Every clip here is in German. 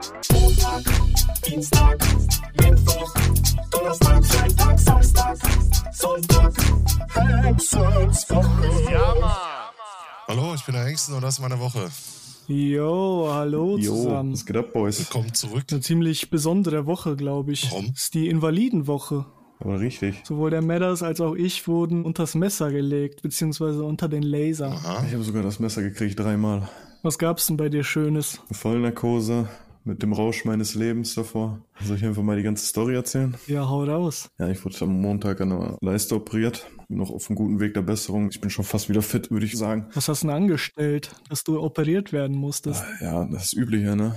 Montag, Dienstag, Mittwoch, Donnerstag, Freitag, Samstag, Sonntag, Hexenswoche. Ja, Mann. Hallo, ich bin der Hengsten und das ist meine Woche. Jo, hallo Jo, zusammen. was geht ab, Boys? Willkommen zurück. Eine ziemlich besondere Woche, glaube ich. Warum? ist die Invalidenwoche. Aber richtig. Sowohl der Madders als auch ich wurden unters Messer gelegt, beziehungsweise unter den Laser. Aha. Ich habe sogar das Messer gekriegt, dreimal. Was gab's denn bei dir Schönes? Eine Vollnarkose mit dem Rausch meines Lebens davor. Soll ich einfach mal die ganze Story erzählen? Ja, hau raus. Ja, ich wurde am Montag an der Leiste operiert. Bin noch auf einem guten Weg der Besserung. Ich bin schon fast wieder fit, würde ich sagen. Was hast du denn angestellt, dass du operiert werden musstest? Ja, das Übliche, ne?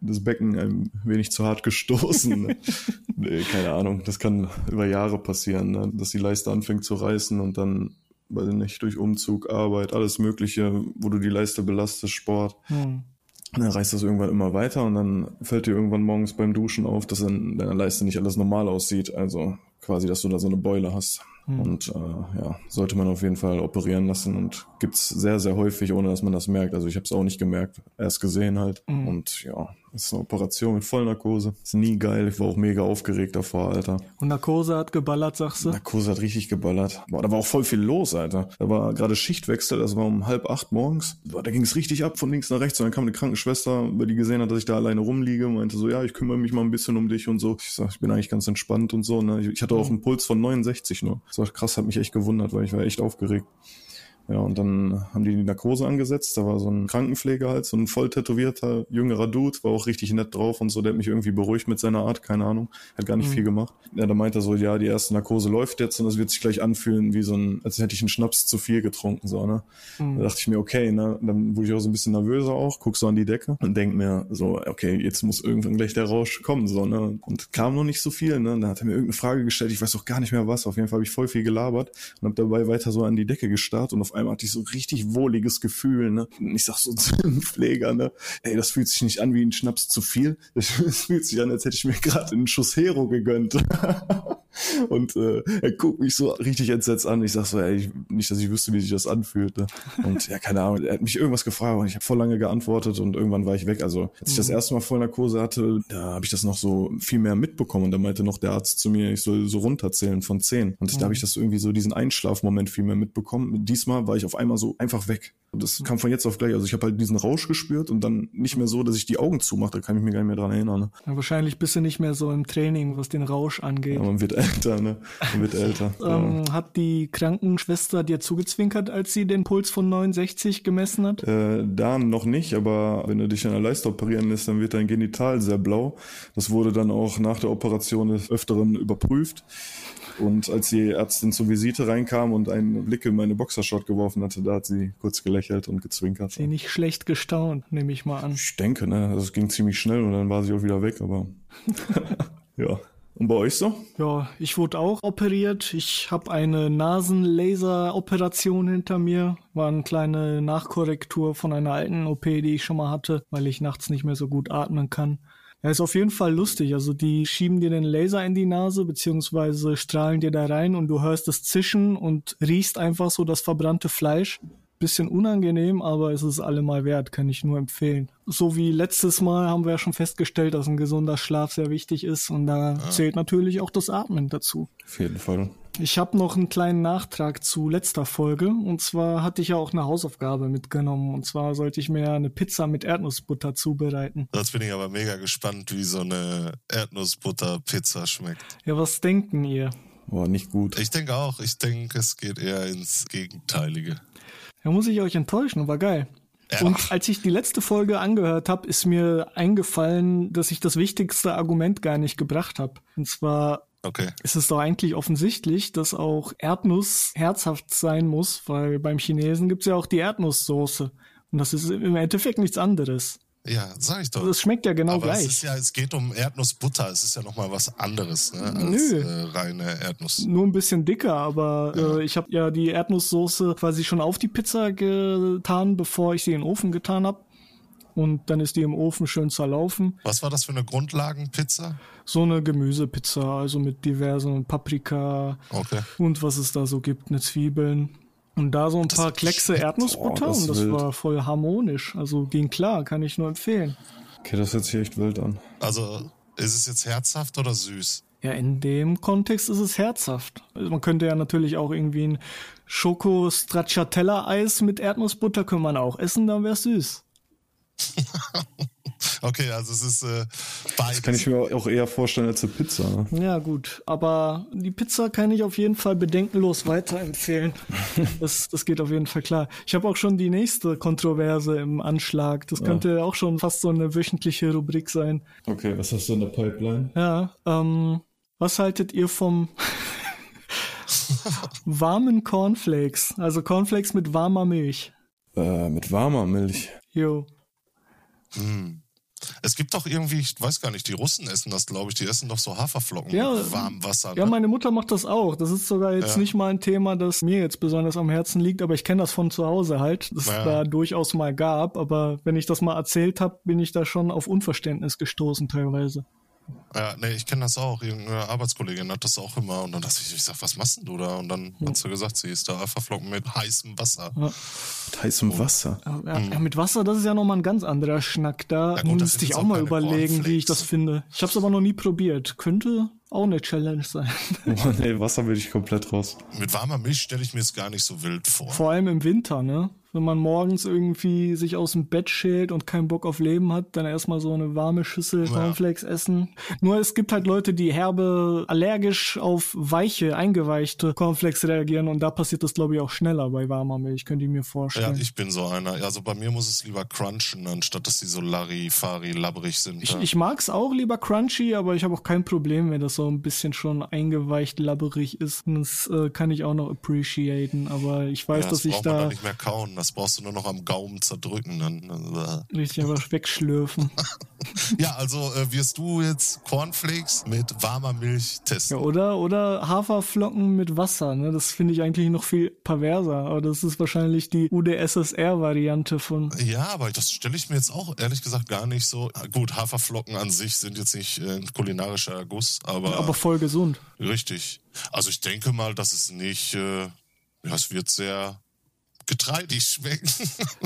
Das Becken ein wenig zu hart gestoßen. Ne? nee, keine Ahnung. Das kann über Jahre passieren, ne? dass die Leiste anfängt zu reißen und dann, weiß ich nicht, durch Umzug, Arbeit, alles Mögliche, wo du die Leiste belastest, Sport. Hm. Und dann reißt das irgendwann immer weiter und dann fällt dir irgendwann morgens beim Duschen auf, dass in deiner Leiste nicht alles normal aussieht. Also quasi, dass du da so eine Beule hast. Und äh, ja, sollte man auf jeden Fall operieren lassen und gibt's sehr, sehr häufig, ohne dass man das merkt. Also ich habe es auch nicht gemerkt, erst gesehen halt. Und ja, ist eine Operation mit Vollnarkose. Ist nie geil. Ich war auch mega aufgeregt davor, Alter. Und Narkose hat geballert, sagst du? Narkose hat richtig geballert. Boah, da war auch voll viel los, Alter. Da war gerade Schichtwechsel, das war um halb acht morgens. Boah, da ging es richtig ab von links nach rechts. Und dann kam eine Krankenschwester, weil die gesehen hat, dass ich da alleine rumliege, meinte so, ja, ich kümmere mich mal ein bisschen um dich und so. Ich sag, ich bin eigentlich ganz entspannt und so. Ne? Ich- Ich hatte auch einen Puls von 69 nur. Das war krass, hat mich echt gewundert, weil ich war echt aufgeregt. Ja, und dann haben die die Narkose angesetzt. Da war so ein Krankenpfleger halt, so ein voll tätowierter, jüngerer Dude, war auch richtig nett drauf und so. Der hat mich irgendwie beruhigt mit seiner Art, keine Ahnung. Hat gar nicht viel gemacht. Ja, da meinte er so, ja, die erste Narkose läuft jetzt und das wird sich gleich anfühlen wie so ein, als hätte ich einen Schnaps zu viel getrunken, so, ne. Da dachte ich mir, okay, ne. Dann wurde ich auch so ein bisschen nervöser auch, guck so an die Decke und denk mir so, okay, jetzt muss irgendwann gleich der Rausch kommen, so, ne. Und kam noch nicht so viel, ne. Dann hat er mir irgendeine Frage gestellt, ich weiß auch gar nicht mehr was. Auf jeden Fall habe ich voll viel gelabert und habe dabei weiter so an die Decke gestarrt und auf einmal hatte ich so ein richtig wohliges Gefühl, ne. Und ich sag so zu dem Pfleger, ne, ey, das fühlt sich nicht an wie ein Schnaps zu viel. Das fühlt sich an, als hätte ich mir gerade einen Schuss Hero gegönnt. Und äh, er guckt mich so richtig entsetzt an. Ich sag so, ey, ich, nicht, dass ich wüsste, wie sich das anfühlt. Ne? Und ja, keine Ahnung, er hat mich irgendwas gefragt und ich habe voll lange geantwortet und irgendwann war ich weg. Also als ich das erste Mal Vollnarkose hatte, da habe ich das noch so viel mehr mitbekommen. Und da meinte noch der Arzt zu mir, ich soll so runterzählen von zehn. Und da habe ich das irgendwie so, diesen Einschlafmoment viel mehr mitbekommen. Diesmal war ich auf einmal so einfach weg. Und das kam von jetzt auf gleich. Also ich habe halt diesen Rausch gespürt und dann nicht mehr so, dass ich die Augen zumache. Da kann ich mich gar nicht mehr dran erinnern. Ne? Ja, wahrscheinlich bist du nicht mehr so im Training, was den Rausch angeht. Ja, man wird älter, ne? Man wird älter. ja. Ähm, hat die Krankenschwester dir zugezwinkert, als sie den Puls von 69 gemessen hat? Äh, da noch nicht, aber wenn du dich an der Leiste operieren lässt, dann wird dein Genital sehr blau. Das wurde dann auch nach der Operation des Öfteren überprüft. Und als die Ärztin zur Visite reinkam und einen Blick in meine Boxershot geworfen hatte, da hat sie kurz gelächelt und gezwinkert. Sie nicht schlecht gestaunt, nehme ich mal an. Ich denke, ne, also es ging ziemlich schnell und dann war sie auch wieder weg, aber ja. Und bei euch so? Ja, ich wurde auch operiert. Ich habe eine Nasenlaser-Operation hinter mir. War eine kleine Nachkorrektur von einer alten OP, die ich schon mal hatte, weil ich nachts nicht mehr so gut atmen kann. Ja, ist auf jeden Fall lustig. Also die schieben dir den Laser in die Nase, beziehungsweise strahlen dir da rein und du hörst das Zischen und riechst einfach so das verbrannte Fleisch. Bisschen unangenehm, aber es ist allemal wert, kann ich nur empfehlen. So wie letztes Mal haben wir ja schon festgestellt, dass ein gesunder Schlaf sehr wichtig ist und da zählt natürlich auch das Atmen dazu. Auf jeden Fall. Ich habe noch einen kleinen Nachtrag zu letzter Folge. Und zwar hatte ich ja auch eine Hausaufgabe mitgenommen. Und zwar sollte ich mir eine Pizza mit Erdnussbutter zubereiten. Jetzt bin ich aber mega gespannt, wie so eine Erdnussbutter-Pizza schmeckt. Ja, was denken ihr? Boah, nicht gut. Ich denke auch, ich denke, es geht eher ins Gegenteilige. Da muss ich euch enttäuschen, war geil. Ja. Und als ich die letzte Folge angehört habe, ist mir eingefallen, dass ich das wichtigste Argument gar nicht gebracht habe. Und zwar Okay. ist es doch eigentlich offensichtlich, dass auch Erdnuss herzhaft sein muss, weil beim Chinesen gibt's ja auch die Erdnusssoße. Und das ist im Endeffekt nichts anderes. Ja, sag ich doch. Das schmeckt ja genau aber gleich. es ist ja, es geht um Erdnussbutter. Es ist ja nochmal was anderes, ne, als Nö. äh, reine Erdnuss. Nur ein bisschen dicker, aber äh, ich habe ja die Erdnusssoße quasi schon auf die Pizza getan, bevor ich sie in den Ofen getan habe. Und dann ist die im Ofen schön zerlaufen. Was war das für eine Grundlagenpizza? So eine Gemüsepizza, also mit diversen Paprika Okay. und was es da so gibt, eine Zwiebeln. Und da so ein paar Kleckse Erdnussbutter das und das wild. war voll harmonisch. Also ging klar, kann ich nur empfehlen. Okay, das hört sich echt wild an. Also, ist es jetzt herzhaft oder süß? Ja, in dem Kontext ist es herzhaft. Also man könnte ja natürlich auch irgendwie ein Schoko-Stracciatella-Eis mit Erdnussbutter können man auch essen, dann wär's süß. Okay, also es ist äh, beides. Das kann ich mir auch eher vorstellen als eine Pizza. Ne? Ja, gut. Aber die Pizza kann ich auf jeden Fall bedenkenlos weiterempfehlen. das, das geht auf jeden Fall klar. Ich habe auch schon die nächste Kontroverse im Anschlag. Das könnte auch schon fast so eine wöchentliche Rubrik sein. Okay, was hast du in der Pipeline? Ja, ähm, was haltet ihr vom warmen Cornflakes? Also Cornflakes mit warmer Milch. Äh, mit warmer Milch. Jo. Hm. Es gibt doch irgendwie, ich weiß gar nicht, die Russen essen das, glaube ich. Die essen doch so Haferflocken Ja, mit warmem Wasser. Ja, ne? meine Mutter macht das auch. Das ist sogar jetzt Ja. nicht mal ein Thema, das mir jetzt besonders am Herzen liegt, aber ich kenne das von zu Hause halt, das es Ja. da durchaus mal gab. Aber wenn ich das mal erzählt habe, bin ich da schon auf Unverständnis gestoßen teilweise. Ja, nee, ich kenne das auch. Irgendeine Arbeitskollegin hat das auch immer. Und dann dachte ich, ich sag, was machst denn du da? Und dann hat sie gesagt, sie ist da Haferflocken mit heißem Wasser. Mit heißem Wasser. Ja, ja, mit Wasser, das ist ja nochmal ein ganz anderer Schnack. Da Mhm. Ja, gut, müsste ich auch auch mal überlegen, wie ich das finde. Ich habe es aber noch nie probiert. Könnte auch eine Challenge sein. Oh, nee, Wasser will ich komplett raus. Mit warmer Milch stelle ich mir jetzt gar nicht so wild vor. Vor allem im Winter, ne? Wenn man morgens irgendwie sich aus dem Bett schält und keinen Bock auf Leben hat, dann erstmal so eine warme Schüssel Ja. Cornflakes essen. Nur es gibt halt Leute, die herbe allergisch auf weiche, eingeweichte Cornflakes reagieren und da passiert das, glaube ich, auch schneller bei warmer Milch, könnte ich mir Ja, vorstellen. ich bin so einer. Also bei mir muss es lieber crunchen, anstatt dass die so Larifari, labbrig sind. Ich, ja. ich mag's auch lieber crunchy, aber ich habe auch kein Problem, wenn das so ein bisschen schon eingeweicht labberig ist. Das äh, kann ich auch noch appreciaten, aber ich weiß, ja, dass das ich braucht man da nicht mehr kauen. Das brauchst du nur noch am Gaumen zerdrücken. Dann. äh. richtig einfach wegschlürfen. Ja, also äh, wirst du jetzt Cornflakes mit warmer Milch Ja, testen. oder, oder Haferflocken mit Wasser, ne? Das finde ich eigentlich noch viel perverser. Aber das ist wahrscheinlich die UdSSR-Variante von. Ja, aber das stelle ich mir jetzt auch ehrlich gesagt gar nicht so. Gut, Haferflocken an sich sind jetzt nicht äh, ein kulinarischer Guss, aber, Aber voll gesund. richtig. Also ich denke mal, dass es nicht, äh, ja, es wird sehr getreidig schmecken.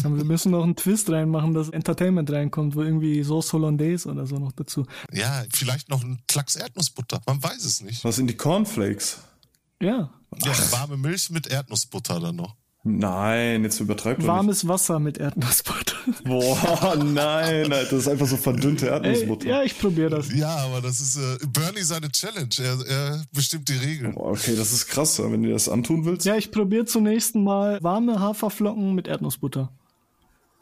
Aber wir müssen noch einen Twist reinmachen, dass Entertainment reinkommt, wo irgendwie Sauce Hollandaise oder so noch dazu. ja, vielleicht noch ein Klacks Erdnussbutter. Man weiß es nicht. Was sind die Cornflakes? Ja. Ja, warme Milch mit Erdnussbutter dann noch. Nein, jetzt übertreibt. Warmes Wasser mit Erdnussbutter. Boah, nein, Alter, das ist einfach so verdünnte Ey, Erdnussbutter. ja, ich probiere das. Ja, aber das ist äh, Bernie seine Challenge. Er, er bestimmt die Regeln. Boah, okay, das ist krass, wenn du dir das antun willst. Ja, ich probiere zunächst mal warme Haferflocken mit Erdnussbutter.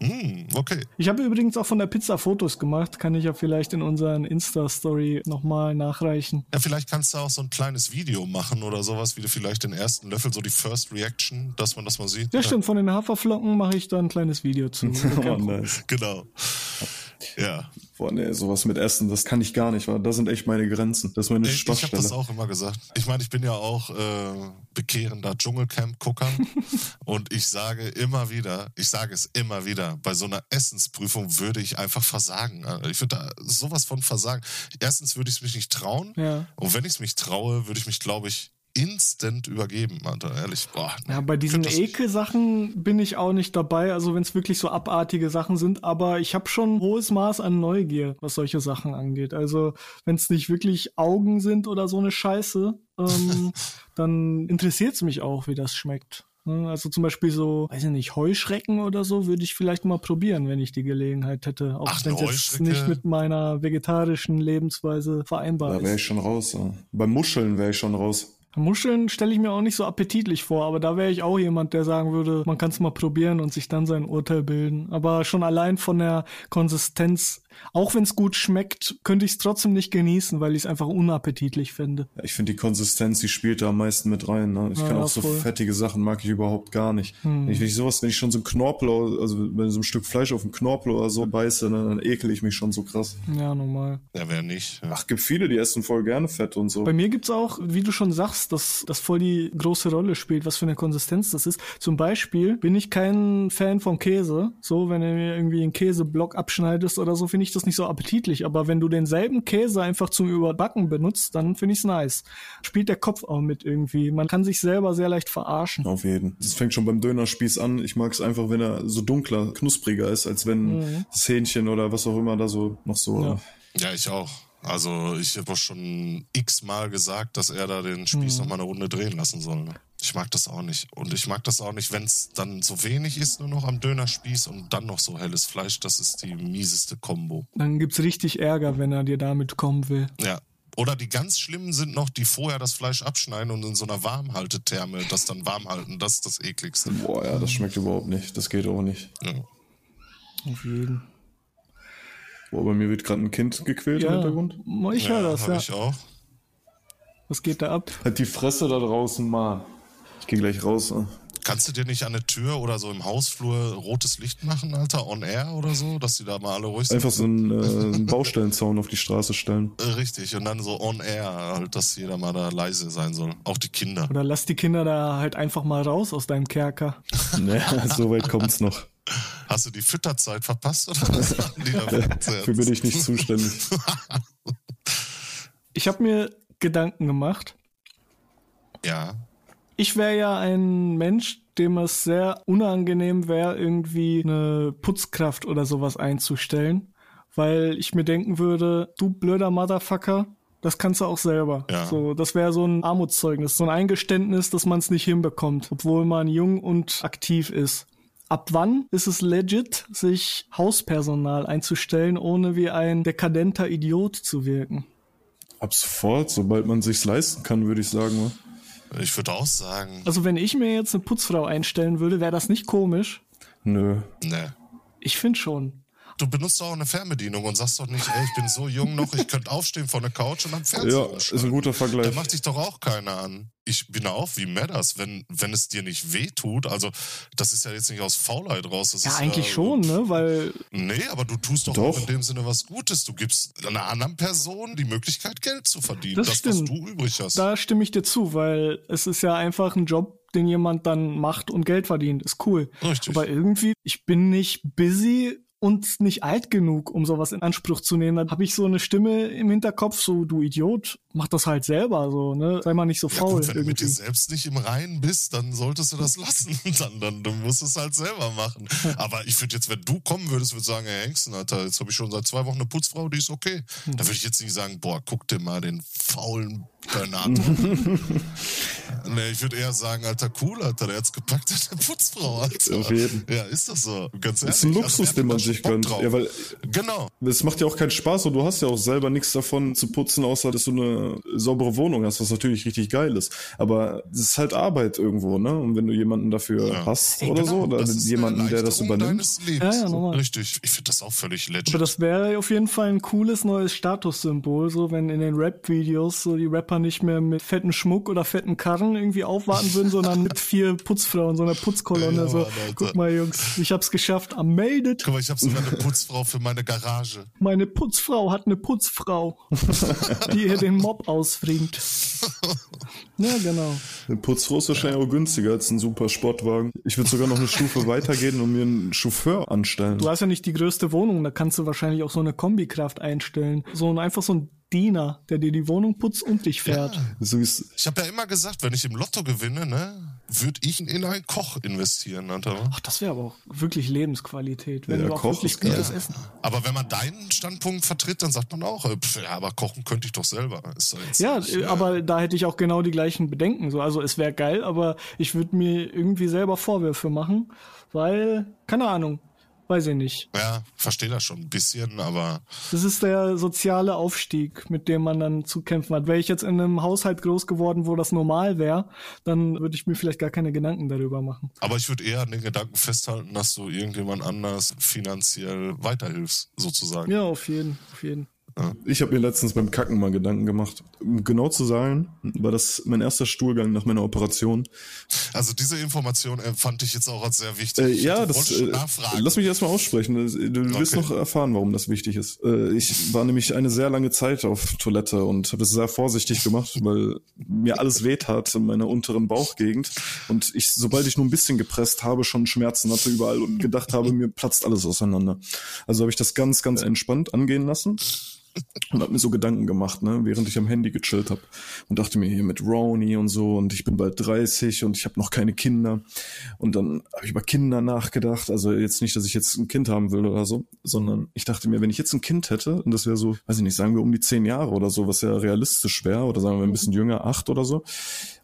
Hm, okay. Ich habe übrigens auch von der Pizza Fotos gemacht. Kann ich ja vielleicht in unseren Insta-Story nochmal nachreichen. Ja, vielleicht kannst du auch so ein kleines Video machen oder sowas, wie du vielleicht den ersten Löffel, so die First Reaction, dass man das mal sieht. Ja, stimmt. Von den Haferflocken mache ich da ein kleines Video zu. Oh, nice. Genau. Ja. Boah, nee, sowas mit Essen, das kann ich gar nicht, weil das sind echt meine Grenzen. Das ist meine Ich, ich habe das auch immer gesagt. Ich meine, ich bin ja auch äh, bekehrender Dschungelcamp-Gucker und ich sage immer wieder, ich sage es immer wieder, bei so einer Essensprüfung würde ich einfach versagen. Also Ich würde da sowas von versagen. Erstens würde ich es mich nicht trauen Ja. und wenn ich es mich traue, würde ich mich, glaube ich, instant übergeben, Alter. Ehrlich. Boah, Ja, bei diesen Ekelsachen bin ich auch nicht dabei, also wenn es wirklich so abartige Sachen sind, aber ich habe schon ein hohes Maß an Neugier, was solche Sachen angeht. Also wenn es nicht wirklich Augen sind oder so eine Scheiße, ähm, dann interessiert es mich auch, wie das schmeckt. Ne, Also zum Beispiel so, weiß ich nicht, Heuschrecken oder so würde ich vielleicht mal probieren, wenn ich die Gelegenheit hätte. Auch Ach, wenn jetzt nicht mit meiner vegetarischen Lebensweise vereinbar Da wäre ist. ich schon raus. Ja. Bei Muscheln wäre ich schon raus. Muscheln stelle ich mir auch nicht so appetitlich vor, aber da wäre ich auch jemand, der sagen würde, man kann es mal probieren und sich dann sein Urteil bilden. Aber schon allein von der Konsistenz, auch wenn es gut schmeckt, könnte ich es trotzdem nicht genießen, weil ich es einfach unappetitlich finde. Ja, ich finde die Konsistenz, die spielt da am meisten mit rein. Ne? Ich Ja, kann auch so voll. Hm. fettige Sachen mag ich überhaupt gar nicht. Wenn ich, wenn ich sowas, wenn ich schon so ein Knorpel, also wenn so ein Stück Fleisch auf einen Knorpel oder so beiße, ne, dann ekel ich mich schon so krass. Ja, normal. Ja, wer nicht. Ja. Ach, gibt viele, die essen voll gerne Fett und so. Bei mir gibt's auch, wie du schon sagst, dass das voll die große Rolle spielt, was für eine Konsistenz das ist. Zum Beispiel bin ich kein Fan vom Käse. So, wenn du mir irgendwie einen Käseblock abschneidest oder so, finde finde ich das nicht so appetitlich. Aber wenn du denselben Käse einfach zum Überbacken benutzt, dann finde ich es nice. Spielt der Kopf auch mit irgendwie. Man kann sich selber sehr leicht verarschen. Auf jeden. Das fängt schon beim Dönerspieß an. Ich mag es einfach, wenn er so dunkler, knuspriger ist, als wenn das Hähnchen oder was auch immer da so noch so. Ja. Ja, ich auch. Also ich habe auch schon x-mal gesagt, dass er da den Spieß noch mal eine Runde drehen lassen soll. Ne? Ich mag das auch nicht. Und ich mag das auch nicht, wenn es dann so wenig ist, nur noch am Dönerspieß und dann noch so helles Fleisch. Das ist die mieseste Kombo. Dann gibt's richtig Ärger, wenn er dir damit kommen will. Ja. Oder die ganz schlimmen sind noch, die vorher das Fleisch abschneiden und in so einer Warmhaltetherme das dann warm halten. Das ist das ekligste. Boah, ja, das schmeckt überhaupt nicht. Das geht auch nicht. Ja. Auf jeden. Boah, bei mir wird gerade ein Kind gequält im Ja, Hintergrund. ich höre das, ja. ich auch. Was geht da ab? Halt die Fresse da draußen, Mann. Ich gehe gleich raus. Ne? Kannst du dir nicht an der Tür oder so im Hausflur rotes Licht machen, Alter? On air oder so? Dass die da mal alle ruhig sind? Einfach so einen, äh, einen Baustellenzaun auf die Straße stellen. Äh, Richtig, und dann so on air, halt, dass jeder mal da leise sein soll. Auch die Kinder. Oder lass die Kinder da halt einfach mal raus aus deinem Kerker. naja, so weit kommt's noch. Hast du die Fütterzeit verpasst oder was machen die da für Dafür bin ich nicht zuständig. Ich habe mir Gedanken gemacht. Ja. Ich wäre ja ein Mensch, dem es sehr unangenehm wäre, irgendwie eine Putzkraft oder sowas einzustellen, weil ich mir denken würde, du blöder Motherfucker, das kannst du auch selber. Ja. So, das wäre so ein Armutszeugnis, so ein Eingeständnis, dass man es nicht hinbekommt, obwohl man jung und aktiv ist. Ab wann ist es legit, sich Hauspersonal einzustellen, ohne wie ein dekadenter Idiot zu wirken? Ab sofort, sobald man sich's leisten kann, würde ich sagen. ne? Ich würde auch sagen, Also wenn ich mir jetzt eine Putzfrau einstellen würde, wäre das nicht komisch? Nö. ne. Ich finde schon. Du benutzt doch auch eine Fernbedienung und sagst doch nicht, ey, ich bin so jung noch, ich könnte aufstehen von der Couch und am Fernseher Ja, ist ein guter Da Vergleich. macht sich doch auch keiner an. Ich bin auch wie Madders, wenn, wenn es dir nicht weh tut. Also, das ist ja jetzt nicht aus Faulheit raus. Das Ja, ist eigentlich ja, schon, ne? Weil Nee, aber du tust doch, Doch. auch in dem Sinne was Gutes. Du gibst einer anderen Person die Möglichkeit, Geld zu verdienen. Das das, stimmt. was du übrig hast. da stimme ich dir zu, weil es ist ja einfach ein Job, den jemand dann macht und Geld verdient. Ist cool. Richtig. Aber irgendwie, ich bin nicht busy und nicht alt genug, um sowas in Anspruch zu nehmen. Dann habe ich so eine Stimme im Hinterkopf, so du Idiot, mach das halt selber so, ne? Sei mal nicht so ja, faul gut, wenn du mit dir irgendwie. selbst nicht im Reinen bist, dann solltest du das lassen. Dann, dann, du musst es halt selber machen. Aber ich würde jetzt, wenn du kommen würdest, würde sagen, hey Hengsten, Alter, jetzt habe ich schon seit zwei Wochen eine Putzfrau, die ist okay. Hm. Da würde ich jetzt nicht sagen, boah, guck dir mal den faulen Bernardo. an. nee, ich würde eher sagen, Alter, cool, Alter, der hat's gepackt, der hat eine Putzfrau, Alter. Auf jeden. Ja, ist das so. Ganz ehrlich. Ist ein Also, Luxus, hat den man sich gönnt. drauf? Ja, weil Genau. es macht ja auch keinen Spaß und du hast ja auch selber nichts davon zu putzen, außer dass du eine saubere Wohnung hast, was natürlich richtig geil ist. Aber es ist halt Arbeit irgendwo, ne? Und wenn du jemanden dafür Ja. hast Ey, oder genau, so, oder jemanden, der das übernimmt. Ja, ja, normal. Richtig. Ich finde das auch völlig legit. Aber das wäre auf jeden Fall ein cooles neues Statussymbol, so wenn in den Rap-Videos so die Rapper nicht mehr mit fetten Schmuck oder fetten Karren irgendwie aufwarten würden, sondern mit vier Putzfrauen, so einer Putzkolonne. Ja, so, Mann, Alter. guck mal, Jungs, ich hab's geschafft. I'm made it. Guck mal, ich habe sogar eine Putzfrau für meine Garage. Meine Putzfrau hat eine Putzfrau, die ihr den Mob ausfringt. Ja, genau. Eine Putzfrau ist wahrscheinlich auch günstiger als ein super Sportwagen. Ich würde sogar noch eine Stufe weitergehen und mir einen Chauffeur anstellen. Du hast ja nicht die größte Wohnung, da kannst du wahrscheinlich auch so eine Kombikraft einstellen. So ein, einfach so ein Diener, der dir die Wohnung putzt und dich fährt. So ist, Ich habe ja immer gesagt, wenn ich im Lotto gewinne, ne, würde ich in einen Koch investieren, Alter. Ach, das wäre aber auch wirklich Lebensqualität, wenn Ja, du auch Koch wirklich gutes Essen. Aber wenn man deinen Standpunkt vertritt, dann sagt man auch, äh, pf, ja, aber kochen könnte ich doch selber. Ist doch jetzt Ja, nicht, äh, aber da hätte ich auch genau die gleichen Bedenken. So, also es wäre geil, aber ich würde mir irgendwie selber Vorwürfe machen, weil, keine Ahnung, weiß ich nicht. Ja, verstehe das schon ein bisschen, aber Das ist der soziale Aufstieg, mit dem man dann zu kämpfen hat. Wäre ich jetzt in einem Haushalt groß geworden, wo das normal wäre, dann würde ich mir vielleicht gar keine Gedanken darüber machen. Aber ich würde eher an den Gedanken festhalten, dass du irgendjemand anders finanziell weiterhilfst, sozusagen. Ja, auf jeden, auf jeden. Ja. Ich habe mir letztens beim Kacken mal Gedanken gemacht. Um genau zu sein, war das mein erster Stuhlgang nach meiner Operation. Also diese Information äh, fand ich jetzt auch als sehr wichtig. Äh, ja, das, äh, lass mich erstmal aussprechen. Du wirst Okay. noch erfahren, warum das wichtig ist. Äh, ich war nämlich eine sehr lange Zeit auf Toilette und habe das sehr vorsichtig gemacht, weil mir alles wehtat in meiner unteren Bauchgegend und ich, sobald ich nur ein bisschen gepresst habe, schon Schmerzen hatte überall und gedacht habe, mir platzt alles auseinander. Also habe ich das ganz, ganz entspannt angehen lassen und habe mir so Gedanken gemacht, ne, während ich am Handy gechillt habe und dachte mir hier mit Roni und so und ich bin bald 30 und ich habe noch keine Kinder und dann habe ich über Kinder nachgedacht, also jetzt nicht, dass ich jetzt ein Kind haben will oder so, sondern ich dachte mir, wenn ich jetzt ein Kind hätte und das wäre so, weiß ich nicht, sagen wir um die zehn Jahre oder so, was ja realistisch wäre oder sagen wir ein bisschen jünger, acht oder so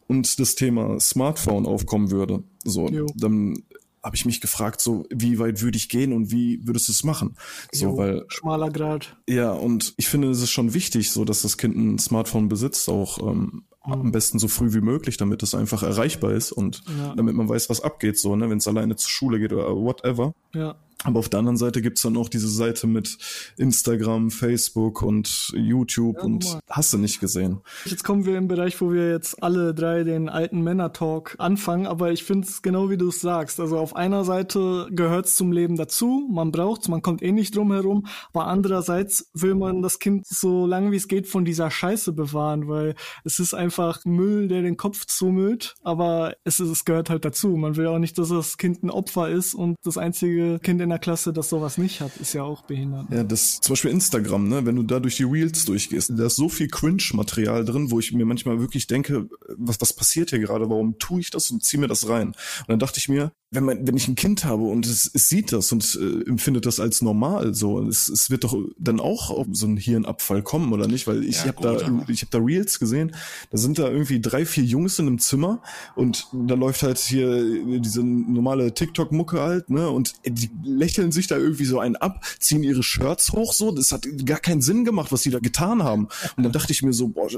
und das Thema Smartphone aufkommen würde, so, Jo. dann habe ich mich gefragt, so, wie weit würde ich gehen und wie würdest du es machen? So, Jo, weil schmaler Grad. ja, und ich finde, es ist schon wichtig, so dass das Kind ein Smartphone besitzt, auch ähm, am besten so früh wie möglich, damit es einfach erreichbar ist und Ja. damit man weiß, was abgeht, so, ne, wenn es alleine zur Schule geht oder whatever. Ja. Aber auf der anderen Seite gibt's dann auch diese Seite mit Instagram, Facebook und YouTube Ja, und hast du nicht gesehen. Jetzt kommen wir im Bereich, wo wir jetzt alle drei den alten Männer-Talk anfangen, aber ich finde es genau wie du es sagst. Also auf einer Seite gehört es zum Leben dazu, man braucht's, man kommt eh nicht drum herum, aber andererseits will man das Kind so lange wie es geht von dieser Scheiße bewahren, weil es ist einfach Müll, der den Kopf zumüllt, aber es, ist, es gehört halt dazu. Man will auch nicht, dass das Kind ein Opfer ist und das einzige Kind in der Klasse, das sowas nicht hat, ist ja auch behindert. Ja, das zum Beispiel Instagram, ne, wenn du da durch die Reels durchgehst, da ist so viel Cringe-Material drin, wo ich mir manchmal wirklich denke, was, was passiert hier gerade, warum tue ich das und ziehe mir das rein? Und dann dachte ich mir, wenn man, wenn ich ein Kind habe und es, es sieht das und äh, empfindet das als normal, so, es, es wird doch dann auch auf so ein Hirnabfall kommen, oder nicht? Weil ich Ja, habe da, ich habe da Reels gesehen, da sind da irgendwie drei, vier Jungs in einem Zimmer und da läuft halt hier diese normale TikTok-Mucke halt, ne? Und die lächeln sich da irgendwie so einen ab, ziehen ihre Shirts hoch, so. Das hat gar keinen Sinn gemacht, was die da getan haben. Und dann dachte ich mir so, boah,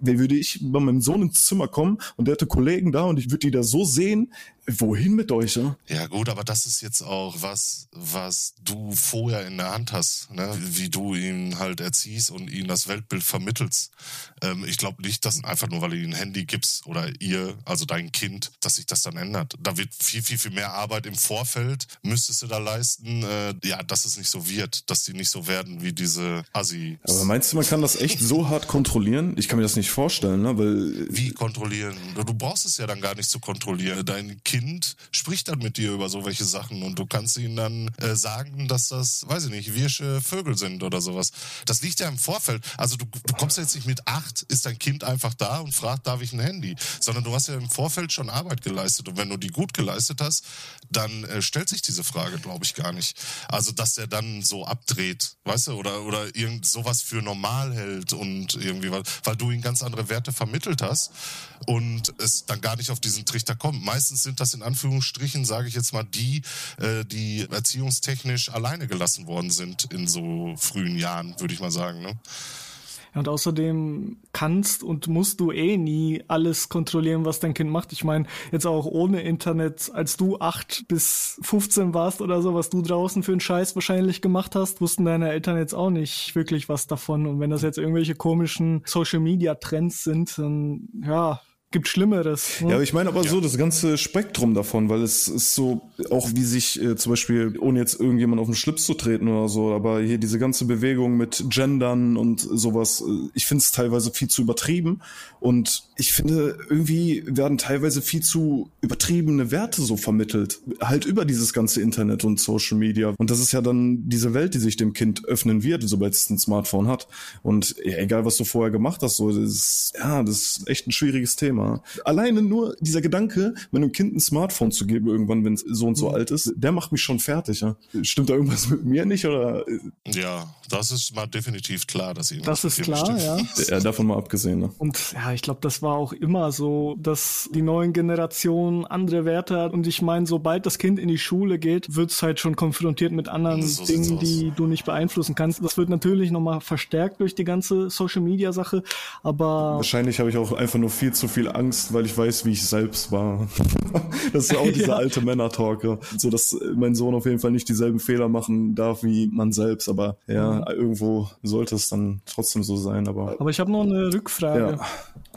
wer würde ich bei meinem Sohn ins Zimmer kommen und der hätte Kollegen da und ich würde die da so sehen, wohin mit euch, ne? Ja gut, aber das ist jetzt auch was, was du vorher in der Hand hast, ne? wie du ihn halt erziehst und ihm das Weltbild vermittelst. Ähm, ich glaube nicht, dass einfach nur, weil du ihm ein Handy gibst oder ihr, also dein Kind, dass sich das dann ändert. Da wird viel, viel, viel mehr Arbeit im Vorfeld, müsstest du da leisten, äh, ja, dass es nicht so wird, dass die nicht so werden wie diese Assi. Aber meinst du, man kann das echt so hart kontrollieren? Ich kann mir das nicht vorstellen, ne? Weil Wie kontrollieren? Du du brauchst es ja dann gar nicht zu kontrollieren. Dein Kind spricht dann mit dir über so welche Sachen und du kannst ihm dann äh, sagen, dass das, weiß ich nicht, wirsche Vögel sind oder sowas. Das liegt ja im Vorfeld. Also du, du kommst jetzt nicht mit acht, ist dein Kind einfach da und fragt, darf ich ein Handy? Sondern du hast ja im Vorfeld schon Arbeit geleistet und wenn du die gut geleistet hast, dann äh, stellt sich diese Frage, glaube ich, gar nicht. Also dass der dann so abdreht, weißt du, oder, oder irgend sowas für normal hält und irgendwie, weil, weil du ihm ganz andere Werte vermittelt hast und es dann gar nicht auf diesen Trichter kommt. Meistens sind das in Anführungsstrichen, sage ich jetzt mal, die, äh, die erziehungstechnisch alleine gelassen worden sind in so frühen Jahren, würde ich mal sagen. Ne? Und außerdem kannst und musst du eh nie alles kontrollieren, was dein Kind macht. Ich meine, jetzt auch ohne Internet, als du acht bis 15 warst oder so, was du draußen für einen Scheiß wahrscheinlich gemacht hast, wussten deine Eltern jetzt auch nicht wirklich was davon. Und wenn das jetzt irgendwelche komischen Social Media Trends sind, dann ja, gibt Schlimmeres. Ne? Ja, aber ich meine aber so das ganze Spektrum davon, weil es ist so, auch wie sich äh, zum Beispiel, ohne jetzt irgendjemand auf den Schlips zu treten oder so, aber hier diese ganze Bewegung mit Gendern und sowas, äh, ich finde es teilweise viel zu übertrieben und ich finde, irgendwie werden teilweise viel zu übertriebene Werte so vermittelt, halt über dieses ganze Internet und Social Media und das ist ja dann diese Welt, die sich dem Kind öffnen wird, sobald es ein Smartphone hat und ja, egal, was du vorher gemacht hast, so, das ist, ja, das ist echt ein schwieriges Thema. Alleine nur dieser Gedanke, meinem Kind ein Smartphone zu geben irgendwann, wenn es so und so alt ist, der macht mich schon fertig. Ja? Stimmt da irgendwas mit mir nicht oder? Ja, das ist mal definitiv klar, dass ihm Das ist klar, ja. Ja, davon mal abgesehen. Ne? Und ja, ich glaube, das war auch immer so, dass die neuen Generationen andere Werte hat. Und ich meine, sobald das Kind in die Schule geht, wird es halt schon konfrontiert mit anderen So Dingen, die du nicht beeinflussen kannst. Das wird natürlich nochmal verstärkt durch die ganze Social Media Sache, aber Wahrscheinlich habe ich auch einfach nur viel zu viel Angst, weil ich weiß, wie ich selbst war. das ist ja auch dieser Ja. alte Männer-Talker. So, dass mein Sohn auf jeden Fall nicht dieselben Fehler machen darf wie man selbst. Aber ja, irgendwo sollte es dann trotzdem so sein. Aber Aber ich habe noch eine Rückfrage. Ja.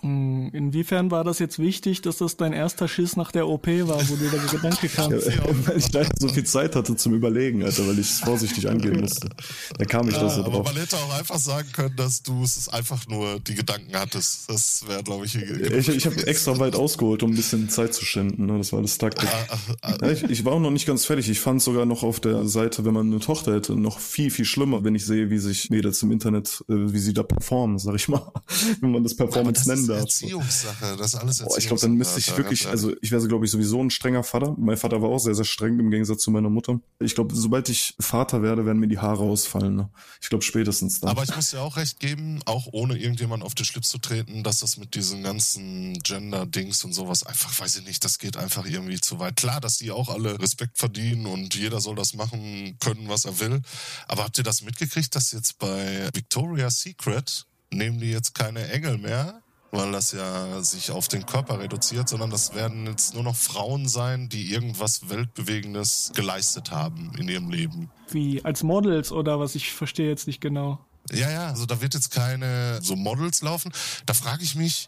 Hm, Inwiefern war das jetzt wichtig, dass das dein erster Schiss nach der OP war, wo dir der Gedanke kam? weil ich da so viel Zeit hatte zum Überlegen, Alter, weil ich es vorsichtig angehen musste. Da kam ich da so Ja, aber drauf. man hätte auch einfach sagen können, dass du es einfach nur die Gedanken hattest. Das wäre, glaube ich, Ich, ich habe extra weit ausgeholt, um ein bisschen Zeit zu schinden. Ne? Das war das Taktik. Ja, ich, ich war auch noch nicht ganz fertig. Ich fand sogar noch auf der Seite, wenn man eine Tochter hätte, noch viel, viel schlimmer, wenn ich sehe, wie sich Mädels im Internet, äh, wie sie da performen, sag ich mal. wenn man das Performance das ist darf. Erziehungssache. Das ist alles Boah, ich glaube, dann müsste ich Erziehungssache, wirklich, also ich wäre, glaube ich, sowieso ein strenger Vater. Mein Vater war auch sehr, sehr streng im Gegensatz zu meiner Mutter. Ich glaube, sobald ich Vater werde, werden mir die Haare ausfallen. Ne? Ich glaube, spätestens dann. Aber ich muss dir auch recht geben, auch ohne irgendjemand auf den Schlips zu treten, dass das mit diesen ganzen Gender-Dings und sowas einfach, weiß ich nicht, das geht einfach irgendwie zu weit. Klar, dass die auch alle Respekt verdienen und jeder soll das machen können, was er will. Aber habt ihr das mitgekriegt, dass jetzt bei Victoria's Secret nehmen die jetzt keine Engel mehr? Weil das ja sich auf den Körper reduziert, sondern das werden jetzt nur noch Frauen sein, die irgendwas Weltbewegendes geleistet haben in ihrem Leben. Wie als Models oder was? Ich verstehe jetzt nicht genau. Ja, ja, also da wird jetzt keine so Models laufen. Da frage ich mich,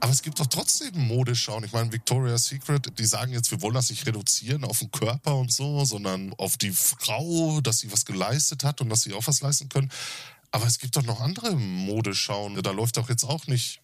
aber es gibt doch trotzdem Modeschauen. Ich meine, Victoria's Secret, die sagen jetzt, wir wollen das nicht reduzieren auf den Körper und so, sondern auf die Frau, dass sie was geleistet hat und dass sie auch was leisten können. Aber es gibt doch noch andere Modeschauen. Da läuft doch jetzt auch nicht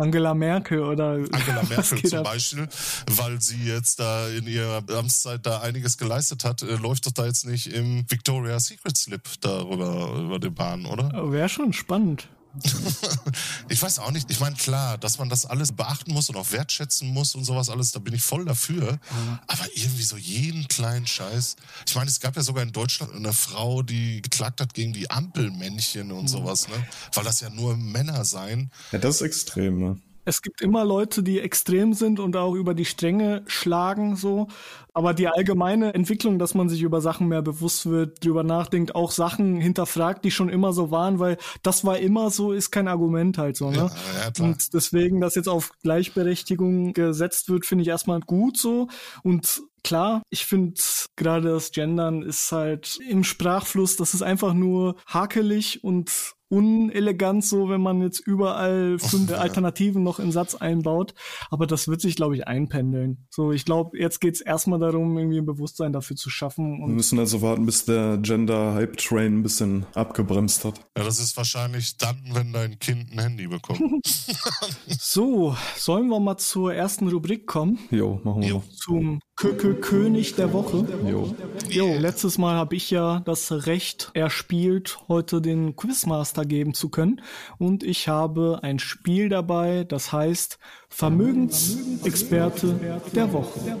Angela Merkel oder Angela Merkel zum ab? Beispiel, weil sie jetzt da in ihrer Amtszeit da einiges geleistet hat, äh, läuft doch da jetzt nicht im Victoria's Secret Slip darüber über die Bahn, oder? Wäre schon spannend. Ich weiß auch nicht. Ich meine, klar, dass man das alles beachten muss und auch wertschätzen muss und sowas alles, da bin ich voll dafür. Aber irgendwie so jeden kleinen Scheiß. Ich meine, es gab ja sogar in Deutschland eine Frau, die geklagt hat gegen die Ampelmännchen und sowas, ne? Weil das ja nur Männer seien. ja, das ist extrem, ne? Es gibt immer Leute, die extrem sind und auch über die Stränge schlagen, so. Aber die allgemeine Entwicklung, dass man sich über Sachen mehr bewusst wird, drüber nachdenkt, auch Sachen hinterfragt, die schon immer so waren, weil das war immer so, ist kein Argument halt so, ne? Ja, ja. Und deswegen, dass jetzt auf Gleichberechtigung gesetzt wird, finde ich erstmal gut so. Und klar, ich finde gerade das Gendern ist halt im Sprachfluss, das ist einfach nur hakelig und unelegant so, wenn man jetzt überall fünf Alternativen noch im Satz einbaut. Aber das wird sich, glaube ich, einpendeln. So, ich glaube, jetzt geht's erstmal darum, irgendwie ein Bewusstsein dafür zu schaffen. Wir müssen also warten, bis der Gender-Hype-Train ein bisschen abgebremst hat. Ja, das ist wahrscheinlich dann, wenn dein Kind ein Handy bekommt. so, sollen wir mal zur ersten Rubrik kommen? Jo, machen wir Jo. Zum Kö König der Woche. Jo. Jo, letztes Mal habe ich ja das Recht erspielt, heute den Quizmaster geben zu können. Und ich habe ein Spiel dabei, das heißt Vermögensexperte der Woche.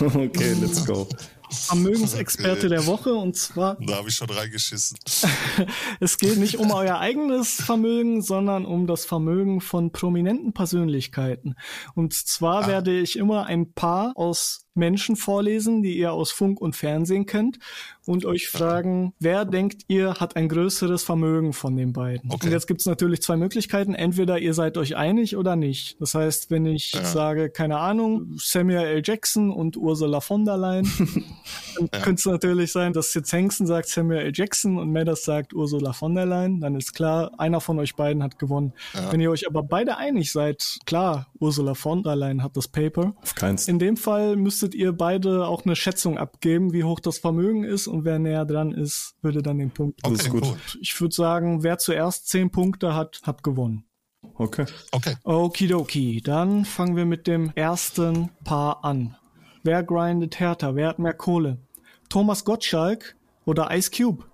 okay, let's go. Vermögensexperte der Woche und zwar da habe ich schon reingeschissen. es geht nicht um euer eigenes Vermögen, sondern um das Vermögen von prominenten Persönlichkeiten. Und zwar werde ich immer ein paar aus Menschen vorlesen, die ihr aus Funk und Fernsehen kennt und euch fragen, wer denkt ihr hat ein größeres Vermögen von den beiden? Okay. Und jetzt gibt es natürlich zwei Möglichkeiten. Entweder ihr seid euch einig oder nicht. Das heißt, wenn ich Ja. sage, keine Ahnung, Samuel L. Jackson und Ursula von der Leyen, dann könnte es natürlich sein, dass jetzt Hengsten sagt Samuel L. Jackson und Madders sagt Ursula von der Leyen. Dann ist klar, einer von euch beiden hat gewonnen. Wenn ihr euch aber beide einig seid, klar, Ursula von der Leyen hat das Paper. Auf keins. In dem Fall müsstet ihr beide auch eine Schätzung abgeben, wie hoch das Vermögen ist und wer näher dran ist, würde dann den Punkt. Das ist Okay, gut. Ich würde sagen, wer zuerst zehn Punkte hat, hat gewonnen. Okay. Okay. Okidoki, dann fangen wir mit dem ersten Paar an. Wer grindet härter? Wer hat mehr Kohle? Thomas Gottschalk oder Ice Cube?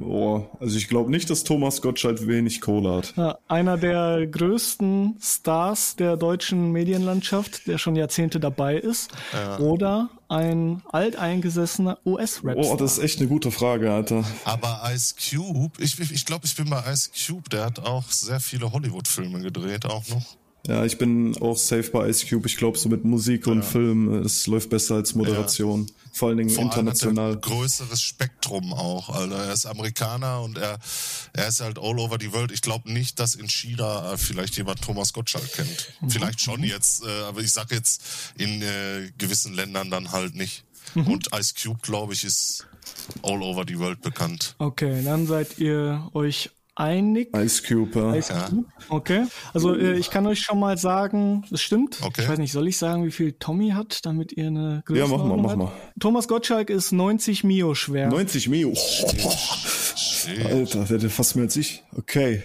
Oh, also ich glaube nicht, dass Thomas Gottschalk wenig Kohle hat. Ja, einer der größten Stars der deutschen Medienlandschaft, der schon Jahrzehnte dabei ist. Oder ein alteingesessener US-Rapper. Oh, das ist echt eine gute Frage, Alter. Aber Ice Cube, ich, ich, ich glaube, ich bin bei Ice Cube, der hat auch sehr viele Hollywood-Filme gedreht, auch noch. Ja, ich bin auch safe bei Ice Cube. Ich glaube, so mit Musik und Film, äh, das läuft besser als Moderation. Vor allen Dingen Vor allem international. hat er ein größeres Spektrum auch. Also er ist Amerikaner und er, er ist halt all over the world. Ich glaube nicht, dass in China vielleicht jemand Thomas Gottschalk kennt. Vielleicht schon jetzt, äh, aber ich sag jetzt in äh, gewissen Ländern dann halt nicht. Und Ice Cube, glaube ich, ist all over the world bekannt. Okay, dann seid ihr euch einig. Ice Cube, ja. Ice Cube. Okay. Also äh, ich kann euch schon mal sagen, das stimmt. Okay. Ich weiß nicht, soll ich sagen, wie viel Tommy hat, damit ihr eine Ja, mach mal, mach mal. Thomas Gottschalk ist 90 Mio schwer. 90 Mio. Shit. Alter, der hat fast mehr als ich. Okay.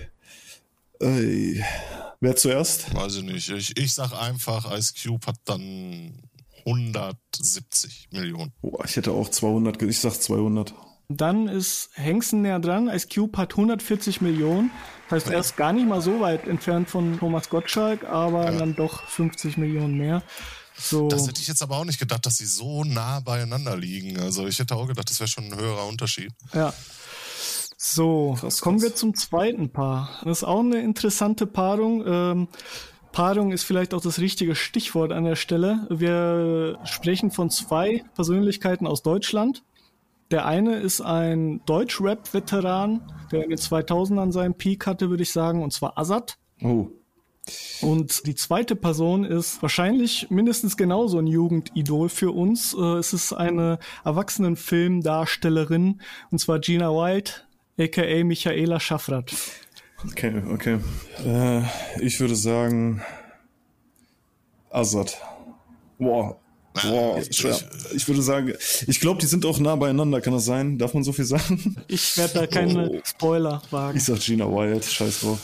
Ey. Wer zuerst? Weiß ich nicht. Ich, ich sag einfach, Ice Cube hat dann 170 Millionen. Boah, ich hätte auch 200, ge- ich sag 200. Dann ist Hengsten näher dran. Ice Cube hat 140 Millionen. Das heißt, er ist gar nicht mal so weit entfernt von Thomas Gottschalk, aber dann doch 50 Millionen mehr. So. Das hätte ich jetzt aber auch nicht gedacht, dass sie so nah beieinander liegen. Also ich hätte auch gedacht, das wäre schon ein höherer Unterschied. Ja. So, Krass, kommen krass. wir zum zweiten Paar. Das ist auch eine interessante Paarung. Ähm, Paarung ist vielleicht auch das richtige Stichwort an der Stelle. Wir sprechen von zwei Persönlichkeiten aus Deutschland. Der eine ist ein Deutsch-Rap-Veteran, der in den 2000ern seinen Peak hatte, würde ich sagen, und zwar Azad. Oh. Und die zweite Person ist wahrscheinlich mindestens genauso ein Jugendidol für uns. Äh, Es ist eine Erwachsenenfilmdarstellerin, und zwar Gina White, aka Michaela Schaffrath. Okay, okay. Äh, ich würde sagen Azad. Boah. Boah, ich-. Ich würde sagen, ich glaube, die sind auch nah beieinander, kann das sein? Darf man so viel sagen? Ich werde da keine Oh. Spoiler wagen. Ich sag Gina Wyatt, scheiß drauf.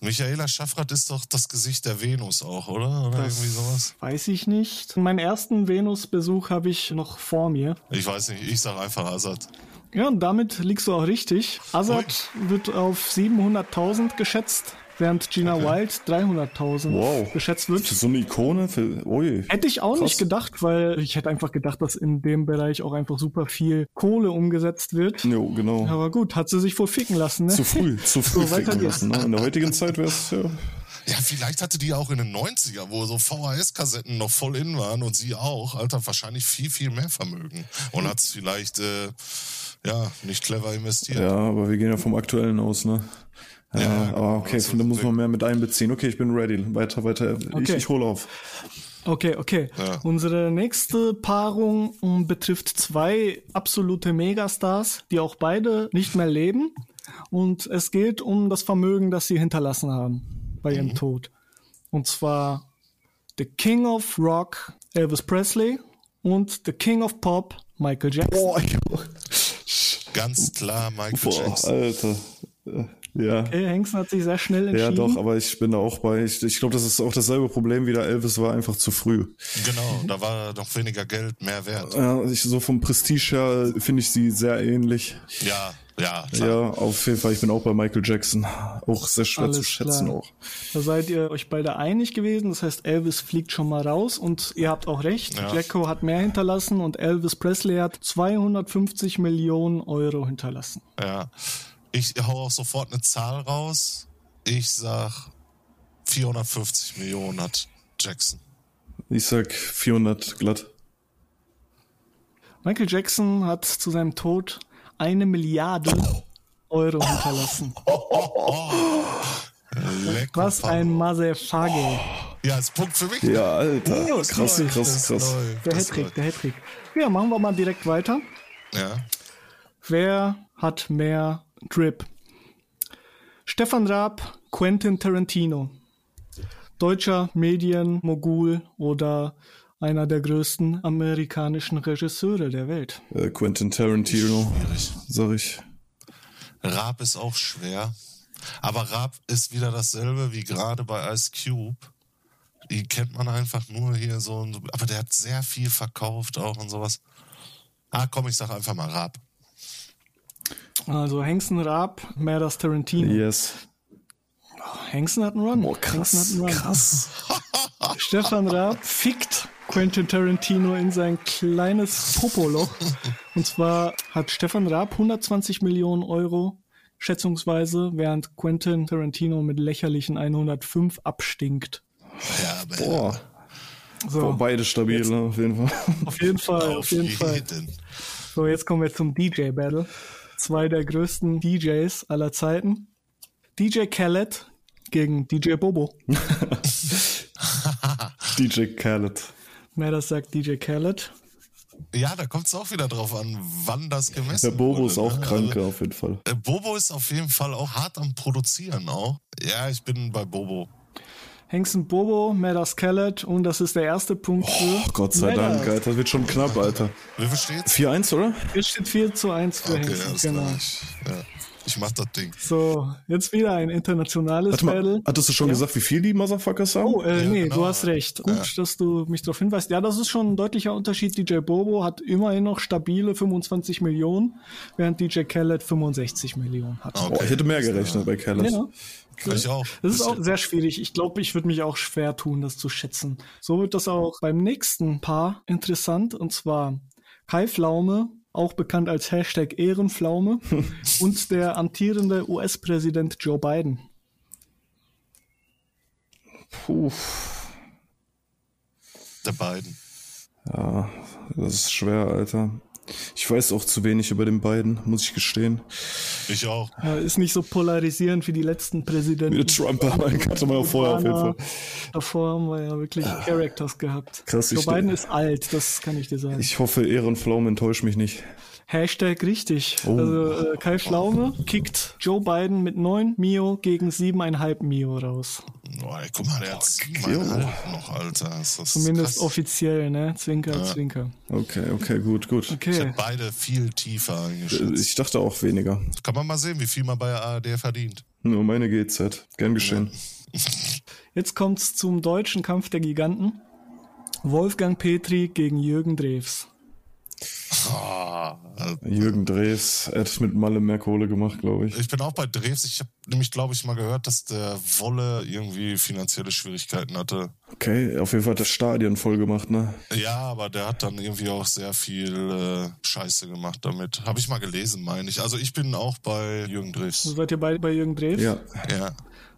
Michaela Schaffrath ist doch das Gesicht der Venus auch, oder? Oder Das- irgendwie sowas? Weiß ich nicht. Meinen ersten Venus-Besuch habe ich noch vor mir. Ich weiß nicht, ich sag einfach Assad. Ja, und damit liegst du auch richtig. Azad wird auf 700.000 geschätzt, während Gina Wild 300.000 Wow. geschätzt wird. ist so eine Ikone für, ui. Hätte ich auch Krass. nicht gedacht, weil ich hätte einfach gedacht, dass in dem Bereich auch einfach super viel Kohle umgesetzt wird. Jo, genau. Aber gut, hat sie sich wohl ficken lassen, ne? Zu früh, zu früh So, ficken lassen. Ne? In der heutigen Zeit wäre es ja. Ja, vielleicht hatte die auch in den 90er, wo so VHS-Kassetten noch voll in waren und sie auch, Alter, wahrscheinlich viel, viel mehr Vermögen. Und hat es vielleicht, äh, ja, nicht clever investiert. Ja, aber wir gehen ja vom Aktuellen aus, ne? Ja, aber genau, okay, das da muss ist- man mehr mit einbeziehen. Okay, ich bin ready. Weiter, weiter. Ich, Okay. ich hole auf. Okay, okay. Ja. Unsere nächste Paarung betrifft zwei absolute Megastars, die auch beide nicht mehr leben. Und es geht um das Vermögen, das sie hinterlassen haben bei ihrem Tod. Und zwar The King of Rock, Elvis Presley und The King of Pop, Michael Jackson. Boah, Ganz klar Michael boah Jackson. Alter. Ja. Okay, Hengsten hat sich sehr schnell entschieden. Ja, doch, aber ich bin da auch bei. Ich, ich glaube, das ist auch dasselbe Problem wie der Elvis war einfach zu früh. Genau, da war noch weniger Geld, mehr Wert. Ja, ich, so vom Prestige her finde ich sie sehr ähnlich. Ja, ja, klar. Ja, auf jeden Fall. Ich bin auch bei Michael Jackson. Auch sehr schwer zu Alles schätzen klar. auch. Da seid ihr euch beide einig gewesen. Das heißt, Elvis fliegt schon mal raus und ihr habt auch recht. Ja. Jacko hat mehr hinterlassen und Elvis Presley hat 250 Millionen Euro hinterlassen. Ja. Ich hau auch sofort eine Zahl raus. Ich sag 450 Millionen hat Jackson. Ich sag 400 glatt. Michael Jackson hat zu seinem Tod eine Milliarde Euro hinterlassen. Lecker Was ein Motherfucker. Ja, ist Punkt für mich. Ja, Alter. Krass, krass, krass. läuft, Der Hattrick, der Hattrick. Ja, machen wir mal direkt weiter. Ja. Wer hat mehr Drip? Stefan Raab, Quentin Tarantino. Deutscher Medienmogul oder einer der größten amerikanischen Regisseure der Welt. Äh, Quentin Tarantino, Schwierig. sag ich. Raab ist auch schwer. Aber Raab ist wieder dasselbe wie gerade bei Ice Cube. Die kennt man einfach nur hier so. und so. Aber der hat sehr viel verkauft auch und sowas. Ah, komm, ich sag einfach mal Raab. Also Hengsten Raab, mehr das Tarantino. Yes. Hengsten hat einen Run. Boah, Hengsten hat krass, einen Run. krass. Stefan Raab fickt Quentin Tarantino in sein kleines Popoloch. Und zwar hat Stefan Raab 120 Millionen Euro schätzungsweise, während Quentin Tarantino mit lächerlichen 105 abstinkt. Ja, aber Boah, So, boah beide stabil, ne, auf jeden Fall. auf jeden Fall, auf auf jeden Fall. So, jetzt kommen wir zum DJ Battle. Zwei der größten DJs aller Zeiten. DJ Khaled gegen DJ Bobo. DJ Khaled. Mehr das sagt DJ Khaled. Ja, da kommt es auch wieder drauf an, wann das gemessen Der Bobo wurde, ist auch ne? kranke auf jeden Fall. Also, äh, Bobo ist auf jeden Fall auch hart am Produzieren auch. Ja, ich bin bei Bobo. Hengsten Bobo, Medas Khaled und das ist der erste Punkt Oh, für Gott sei Medas. Dank, Alter. Das wird schon knapp, Alter. Wie viel steht's? 4-1, oder? Jetzt steht 4 zu 1 für Okay, Hengsten, genau. ja, ich mach das Ding. So, jetzt wieder ein internationales Warte mal, Battle. hattest du schon Ja. gesagt, wie viel die Motherfuckers haben? Oh, äh, Ja, nee, genau. du hast recht. Gut, dass du mich darauf hinweist. Ja, das ist schon ein deutlicher Unterschied. DJ Bobo hat immerhin noch stabile 25 Millionen, während DJ Khaled 65 Millionen hat. Oh, ich hätte mehr gerechnet bei Khaled. Ja. Ich auch. Das ist auch sehr schwierig. Ich glaube, ich würde mich auch schwer tun, das zu schätzen. So wird das auch beim nächsten Paar interessant, und zwar Kai Pflaume, auch bekannt als Hashtag Ehrenpflaume, und der amtierende US-Präsident Joe Biden. Puh, Der beiden. ja, das ist schwer, Alter. Ich weiß auch zu wenig über den beiden, muss ich gestehen. Ich auch. Ja, ist nicht so polarisierend wie die letzten Präsidenten. Mit Trump kannte man auch vorher auf jeden Fall. Davor haben wir ja wirklich Characters gehabt. Krass, Joe ich- Biden ist alt, das kann ich dir sagen. Ich hoffe, Ehrenpflaume enttäuscht mich nicht. Hashtag richtig. Oh. Also äh, Kai Pflaume kickt Joe Biden mit 9 Mio gegen 7,5 Mio raus. Boah, ey, guck mal, der hat siebeneinhalb noch, Alter. Ist das Zumindest krass. offiziell, ne? Zwinker, Zwinker. Okay, okay, gut, gut. Ich Okay. hätte beide viel tiefer eingeschätzt. Ich dachte auch weniger. Kann man mal sehen, wie viel man bei der ARD verdient. Nur meine GZ. Gern geschehen. Jetzt kommt's zum deutschen Kampf der Giganten. Wolfgang Petri gegen Jürgen Drews. Äh, Jürgen Drews hat mit Malle mehr Kohle gemacht, glaube ich. ich bin auch bei Drews. Ich habe nämlich, glaube ich, mal gehört, dass der Wolle irgendwie finanzielle Schwierigkeiten hatte. Okay, auf jeden Fall hat das Stadion voll gemacht, ne? Ja, aber der hat dann irgendwie auch sehr viel äh, Scheiße gemacht damit. Habe ich mal gelesen, meine ich. Also ich bin auch bei Jürgen Drews. So seid ihr beide bei Jürgen Drews? Ja. Ja.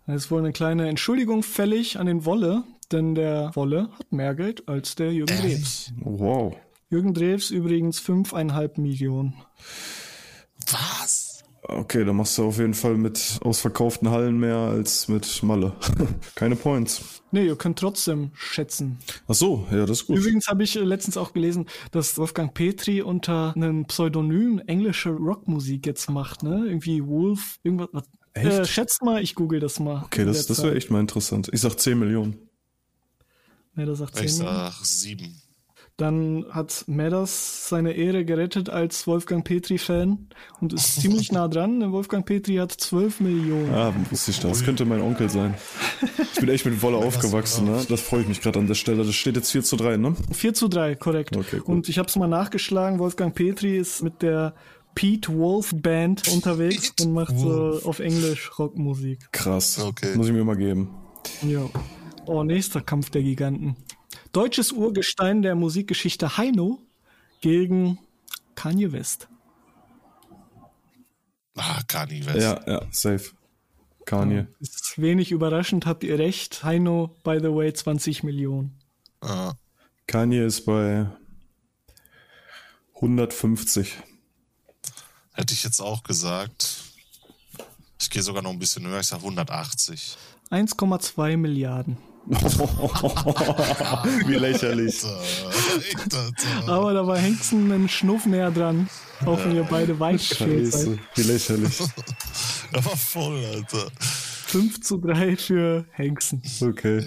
Da ist wohl eine kleine Entschuldigung fällig an den Wolle, denn der Wolle hat mehr Geld als der Jürgen Drews. Wow. Jürgen Drews übrigens 5,5 Millionen. Was? Okay, da machst du auf jeden Fall mit ausverkauften Hallen mehr als mit Malle. Keine Points. Nee, ihr könnt trotzdem schätzen. Ach so, ja, das ist gut. Übrigens habe ich äh, letztens auch gelesen, dass Wolfgang Petri unter einem Pseudonym englische Rockmusik jetzt macht, ne? Irgendwie Wolf, irgendwas. was- Echt? Äh, schätzt mal, ich google das mal. Okay, das, das wäre echt mal interessant. Ich sag 10 Millionen. Nee, das sagt Ich 10. sag sieben. Dann hat Medas seine Ehre gerettet als Wolfgang Petri-Fan und ist ziemlich nah dran. denn Wolfgang Petri hat 12 Millionen. Ah, wusste ich das. Das könnte mein Onkel sein. Ich bin echt mit Wolle aufgewachsen, ne? Das freue ich mich gerade an der Stelle. Das steht jetzt 4 zu 3, ne? 4 zu 3, korrekt. Okay, gut. Und ich habe es mal nachgeschlagen. Wolfgang Petri ist mit der Pete Wolf Band unterwegs Pete und macht so auf Englisch Rockmusik. Krass. Okay. Muss ich mir mal geben. Ja. Oh, nächster Kampf der Giganten. Deutsches Urgestein der Musikgeschichte Heino gegen Kanye West. Ah, Kanye West. Ja, ja, safe. Kanye. Ist wenig überraschend, habt ihr recht. Heino, by the way, 20 Millionen. Ah, Kanye ist bei 150. hätte ich jetzt auch gesagt. Ich gehe sogar noch ein bisschen höher. Ich sag 180. 1,2 Milliarden. Wie lächerlich. Aber da war Hengsten einen Schnuff näher dran. Auch wenn ihr beide gefehlt Scheiße. seid. Wie lächerlich. Der war voll, Alter. 5 zu 3 für Hengsten. Okay.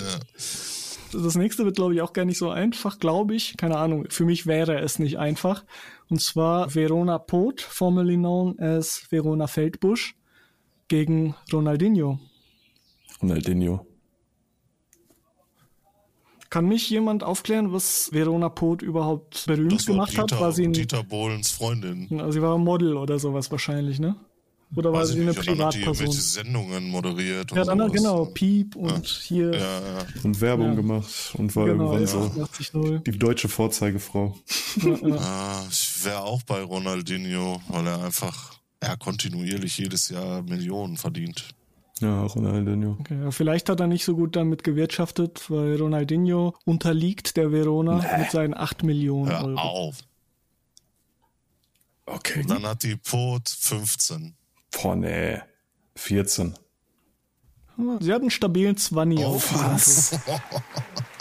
Das nächste wird, glaube ich, auch gar nicht so einfach, glaube ich. Keine Ahnung. Für mich wäre es nicht einfach. Und zwar Verona Poth, formerly known as Verona Feldbusch, gegen Ronaldinho. Ronaldinho. Kann mich jemand aufklären, was Verona Poth überhaupt berühmt Das war gemacht Dieter, hat? War sie, ein, Dieter Bohlens Freundin. also sie war Model oder sowas wahrscheinlich, ne? Oder war Weiß sie eine dann hat die Privatperson? Sendungen moderiert. Und Ja, dann hat sowas. genau Piep und hier Ja, ja. Und Werbung Ja. gemacht und war genau irgendwann so 88-0. die deutsche Vorzeigefrau. Ah, ich wäre auch bei Ronaldinho, weil er einfach, ja, kontinuierlich jedes Jahr Millionen verdient. Ja, Ronaldinho. Okay, vielleicht hat er nicht so gut damit gewirtschaftet, weil Ronaldinho unterliegt der Verona mit seinen 8 Millionen Hör Euro. auf. Okay. Und dann hat die Pot 15. Boah, nee. 14. Sie hat einen stabilen 20 Oh, auf Konto.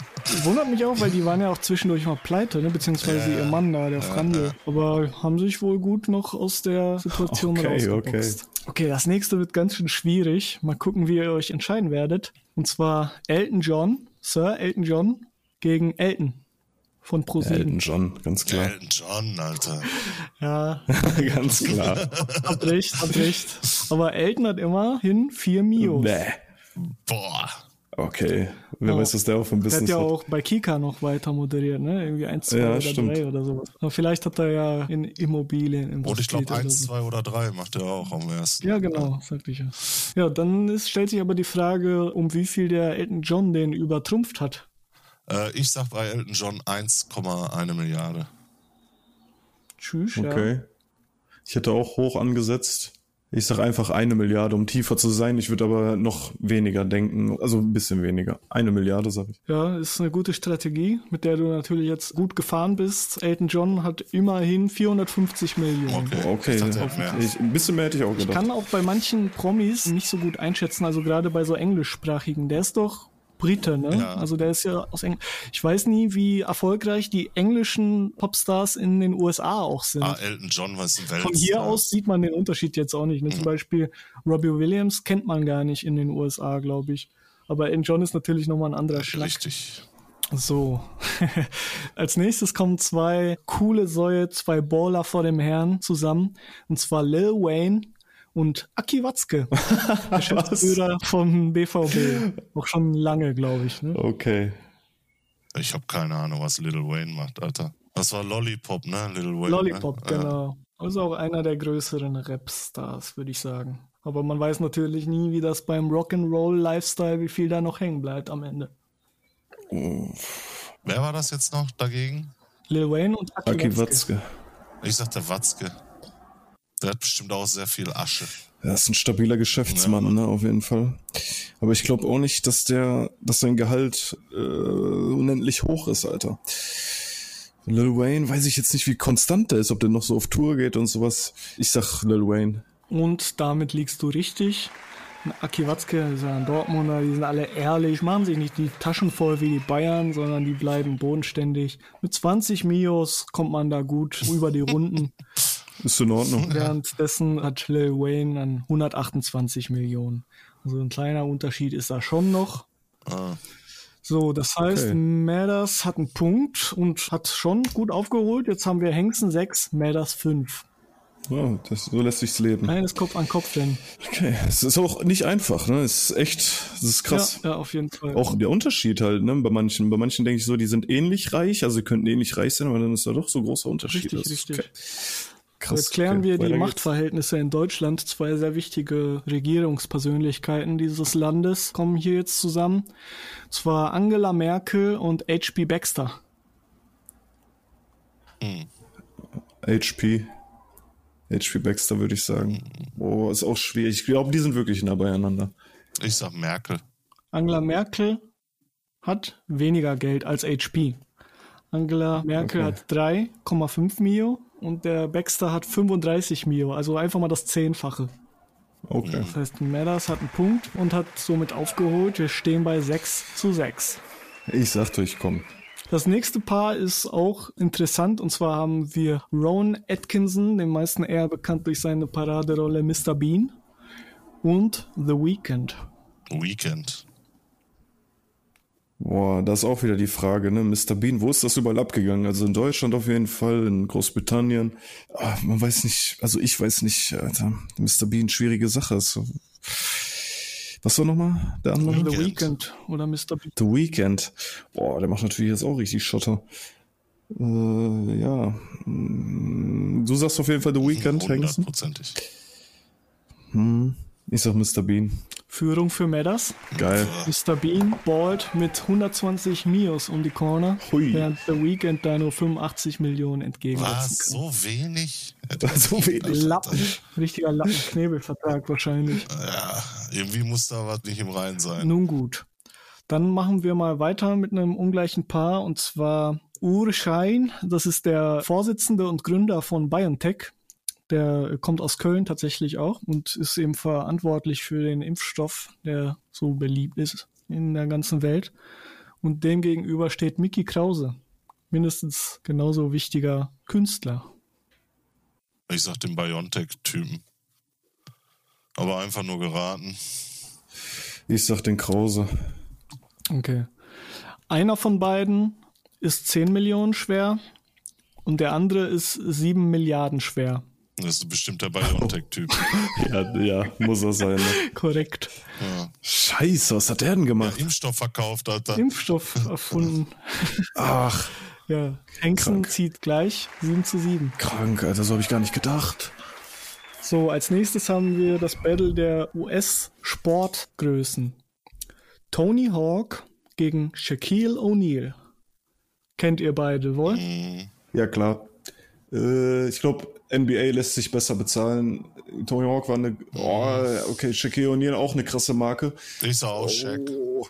Wundert mich auch, weil die waren ja auch zwischendurch mal pleite, ne? beziehungsweise ihr Mann da, der Frandl. Aber haben sich wohl gut noch aus der Situation Okay, rausgeboxt. Okay. das nächste wird ganz schön schwierig. Mal gucken, wie ihr euch entscheiden werdet. Und zwar Elton John, Sir Elton John gegen Elton von ProSieben. Elton John, ganz klar. Elton John, Alter. Ja, ganz klar. habt recht, habt recht. Aber Elton hat immerhin vier Mios. Nee. Boah. Okay. Wer Ja. weiß, was der auch vom Der hat Business ja hat. auch bei Kika noch weiter moderiert, ne? Irgendwie eins, zwei Ja, oder stimmt. drei oder sowas. Aber vielleicht hat er ja in Immobilien Und ich glaube, investiert oder eins, so. zwei oder drei macht er auch am ersten. Ja, genau, sagte ich ja. Ja, dann ist, stellt sich aber die Frage, um wie viel der Elton John den übertrumpft hat. Äh, ich sag bei Elton John 1,1 Milliarde. Tschüss, ja. Okay. Ich hätte auch hoch angesetzt. Ich sag einfach eine Milliarde, um tiefer zu sein. Ich würde aber noch weniger denken. Also ein bisschen weniger. Eine Milliarde, sag ich. Ja, ist eine gute Strategie, mit der du natürlich jetzt gut gefahren bist. Elton John hat immerhin 450 Millionen. Okay. Okay. Ich. Ich, ein bisschen mehr hätte ich auch gedacht. kann auch bei manchen Promis nicht so gut einschätzen, also gerade bei so englischsprachigen. Der ist doch Brite, ne? Ja. Also der ist ja aus England. Ich weiß nie, wie erfolgreich die englischen Popstars in den USA auch sind. Ah, Elton John war ein Weltstar. Von hier aus sieht man den Unterschied jetzt auch nicht. Ne? Mhm. Zum Beispiel Robbie Williams kennt man gar nicht in den USA, glaube ich. Aber Elton John ist natürlich nochmal ein anderer Schlag. Richtig. So. Als nächstes kommen zwei coole Säue, zwei Baller vor dem Herrn zusammen. Und zwar Lil Wayne und Aki Watzke, Geschäftsführer vom BVB. Auch schon lange, glaube ich. Ne? Okay. Ich habe keine Ahnung, was Little Wayne macht, Alter. Das war Lollipop, ne? Little Wayne. Lollipop, ne? genau. Also auch einer der größeren Rap-Stars, würde ich sagen. Aber man weiß natürlich nie, wie das beim Rock'n'Roll-Lifestyle, wie viel da noch hängen bleibt am Ende. Ja. Wer war das jetzt noch dagegen? Lil Wayne und Aki, Aki Watzke. Watzke. Ich sag der Watzke. Der hat bestimmt auch sehr viel Asche. Das ist ein stabiler Geschäftsmann, ne, auf jeden Fall. Aber ich glaube auch nicht, dass der, dass sein Gehalt äh, unendlich hoch ist, Alter. Lil Wayne, weiß ich jetzt nicht, wie konstant der ist, ob der noch so auf Tour geht und sowas. Ich sag Lil Wayne. Und damit liegst du richtig. Aki Watzke ist ja ein Dortmunder, die sind alle ehrlich, machen sich nicht die Taschen voll wie die Bayern, sondern die bleiben bodenständig. Mit 20 Mios kommt man da gut über die Runden. Ist in Ordnung. Währenddessen hat Lil Wayne dann 128 Millionen. Also ein kleiner Unterschied ist da schon noch. Ah, So, das heißt, Okay. Madders hat einen Punkt und hat schon gut aufgeholt. Jetzt haben wir Hengsten 6, Madders 5. Ja, das, so lässt sich's leben. Eines Kopf an Kopf denn. Okay, es ist auch nicht einfach, ne? Es ist echt, das ist krass. Ja, ja, auf jeden Fall. Auch der Unterschied halt, ne? Bei manchen, bei manchen denke ich so, die sind ähnlich reich, also sie könnten ähnlich reich sein, aber dann ist da doch so ein großer Unterschied. Richtig, Das ist richtig. Okay. Krass. Jetzt klären okay. wir die. Machtverhältnisse in Deutschland. Zwei sehr wichtige Regierungspersönlichkeiten dieses Landes kommen hier jetzt zusammen. Und zwar Angela Merkel und H.P. Baxter. HP. HP Baxter würde ich sagen. Oh, ist auch schwierig. Ich glaube, die sind wirklich nah beieinander. ich sag Merkel. Angela Merkel hat weniger Geld als HP. Angela Merkel Okay. hat 3,5 Mio und der Baxter hat 35 Mio, also einfach mal das Zehnfache. Okay. Das heißt, Madders hat einen Punkt und hat somit aufgeholt. Wir stehen bei 6 zu 6. Ich sag durch, komm. Das nächste Paar ist auch interessant und zwar haben wir Rowan Atkinson, den meisten eher bekannt durch seine Paraderolle Mr. Bean, und The Weeknd. Weekend. Boah, da ist auch wieder die Frage, ne? Mr. Bean, wo ist das überall abgegangen? Also in Deutschland auf jeden Fall, in Großbritannien. Ah, man weiß nicht, also ich weiß nicht, Alter. Mr. Bean, schwierige Sache. So. Was war nochmal der andere? The Weeknd. Weeknd oder Mr. Bean. The Weeknd. Boah, der macht natürlich jetzt auch richtig Schotter. Äh, ja. Mm, Du sagst auf jeden Fall The Weeknd, Hengsten? Hundertprozentig. Ich sag Mr. Bean. Führung für Meadows. Geil. Mr. Bean ballt mit 120 Mios um die Corner, Hui. während The Weekend da nur 85 Millionen Was? kann. So wenig? So wenig. Lappen, richtiger Lappenknebelvertrag wahrscheinlich. Ja, irgendwie muss da was nicht im Reinen sein. Nun gut. Dann machen wir mal weiter mit einem ungleichen Paar und zwar Ur Schein. Das ist der Vorsitzende und Gründer von BioNTech. Der kommt aus Köln tatsächlich auch und ist eben verantwortlich für den Impfstoff, der so beliebt ist in der ganzen Welt. Und dem gegenüber steht Mickey Krause. Mindestens genauso wichtiger Künstler. Ich sag den Biontech-Typen. Aber einfach nur geraten. Ich sag den Krause. Okay. Einer von beiden ist 10 Millionen schwer und der andere ist 7 Milliarden schwer. Das ist bestimmt der Biontech-Typ. Ja, ja, muss er sein. Ne? Korrekt. Ja. Scheiße, was hat der denn gemacht? Impfstoff verkauft, Alter. Impfstoff erfunden. Ach, Ja. Hengsten zieht gleich 7 zu 7. krank, Alter, so habe ich gar nicht gedacht. So, als nächstes haben wir das Battle der US-Sportgrößen. Tony Hawk gegen Shaquille O'Neal. Kennt ihr beide wohl? Mhm. Ja, klar. Äh, ich glaube, NBA lässt sich besser bezahlen. Tony Hawk war eine. Oh, okay, Shaquille O'Neal auch eine krasse Marke. Ich sag auch Shaq. Oh,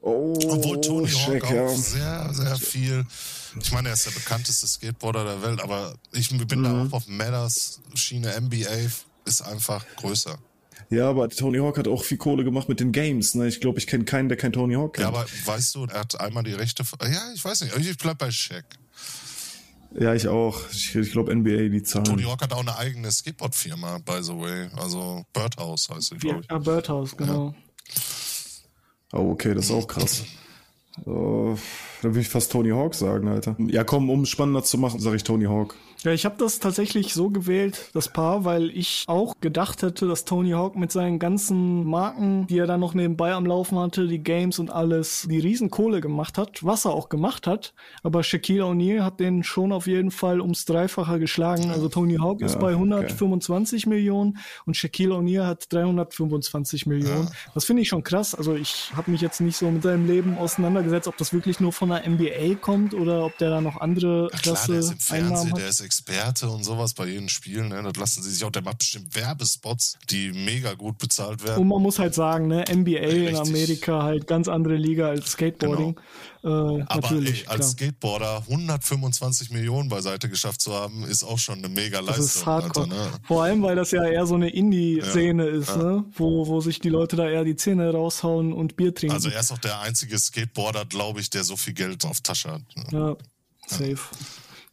oh Obwohl Tony Hawk auch ja. sehr, sehr viel. Ich meine, er ist der bekannteste Skateboarder der Welt, aber ich bin da Mhm. auch auf Matters Schiene. NBA ist einfach größer. Ja, aber Tony Hawk hat auch viel Kohle gemacht mit den Games. Ne? Ich glaube, ich kenne keinen, der kein Tony Hawk Ja, kennt. aber weißt du, er hat einmal die Rechte. Ja, ich weiß nicht. Ich bleib bei Shaq. Ja, ich auch. Ich, ich glaube, NBA, die Zahlen. Tony Hawk hat auch eine eigene Skateboard-Firma, by the way. Also Birdhouse heißt sie, glaube ich. Ja, Birdhouse, genau. Oh, okay, das ist auch krass. Oh, dann will ich fast Tony Hawk sagen, Alter. Ja, komm, um es spannender zu machen, sage ich Tony Hawk. Ja, ich habe das tatsächlich so gewählt, das Paar, weil ich auch gedacht hätte, dass Tony Hawk mit seinen ganzen Marken, die er dann noch nebenbei am Laufen hatte, die Games und alles, die Riesenkohle gemacht hat, was er auch gemacht hat. Aber Shaquille O'Neal hat den schon auf jeden Fall ums Dreifache geschlagen. Also Tony Hawk ist Ja, bei 125 Millionen und Shaquille O'Neal hat 325 Millionen. Das finde ich schon krass. Also ich habe mich jetzt nicht so mit seinem Leben auseinandergesetzt, ob das wirklich nur von der NBA kommt oder ob der da noch andere Ja, klar, ist krasse Einnahmen hat. Experte und sowas bei jedem Spiel. Ne? Das lassen sie sich auch. Der macht bestimmt Werbespots, die mega gut bezahlt werden. Und man muss halt sagen, ne, NBA in Richtig. Amerika halt ganz andere Liga als Skateboarding. Äh, Aber ey, als. Skateboarder 125 Millionen beiseite geschafft zu haben, ist auch schon eine mega Das Leistung. ist hardcore. Alter, ne? Vor allem, weil das ja eher so eine Indie-Szene ist, ne? Wo, wo sich die Leute da eher die Zähne raushauen und Bier trinken. Also er ist auch der einzige Skateboarder, glaube ich, der so viel Geld auf Tasche hat. ne? ja, safe.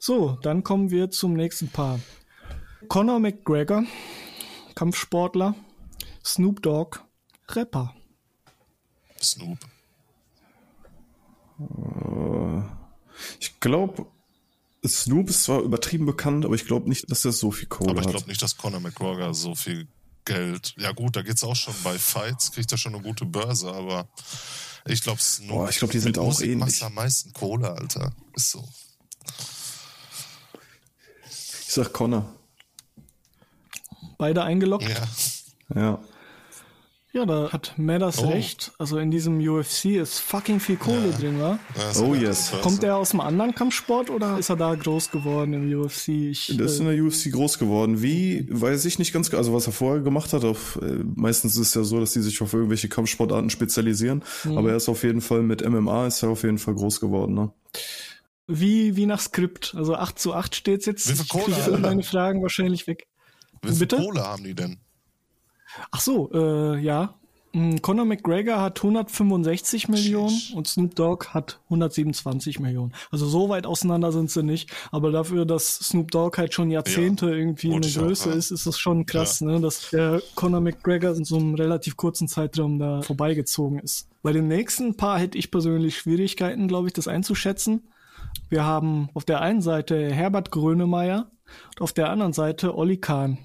So, dann kommen wir zum nächsten Paar. Conor McGregor, Kampfsportler, Snoop Dogg, Rapper. Snoop. Ich glaube, Snoop ist zwar übertrieben bekannt, aber ich glaube nicht, dass er so viel Kohle Aber ich hat. glaube nicht, dass Conor McGregor so viel Geld. Ja gut, da geht's auch schon bei Fights, kriegt er schon eine gute Börse, aber ich glaube Snoop. Boah, ich glaub, die sind auch Musik ähnlich. am meisten Kohle, Alter. Ist so. Ich sag Connor. Beide eingeloggt. Ja. Ja. Ja, da hat Madders Oh. recht. Also in diesem UFC ist fucking viel Kohle drin, wa? ja Oh, yes. Kommt er aus einem anderen Kampfsport oder ist er da groß geworden im UFC? Ich, Der ist in äh, der UFC groß geworden. Wie, weiß ich nicht ganz, also was er vorher gemacht hat, auf, äh, meistens ist es ja so, dass die sich auf irgendwelche Kampfsportarten spezialisieren, Mhm. aber er ist auf jeden Fall mit MMA ist er auf jeden Fall groß geworden, ne? Wie, wie nach Skript. Also 8 zu 8 steht's jetzt. Wie viel Ich Kohle hat alle meine Fragen wahrscheinlich weg. Wie viel? Kohle haben die denn? Ach so, äh, ja. Hm, Conor McGregor hat 165 Millionen und Snoop Dogg hat 127 Millionen. Also so weit auseinander sind sie nicht. Aber dafür, dass Snoop Dogg halt schon Jahrzehnte Ja, irgendwie eine ich auch, Größe ja. ist, ist das schon krass, ne, dass der Conor McGregor in so einem relativ kurzen Zeitraum da vorbeigezogen ist. Bei dem nächsten Paar hätte ich persönlich Schwierigkeiten, glaube ich, das einzuschätzen. Wir haben auf der einen Seite Herbert Grönemeyer und auf der anderen Seite Olli Kahn.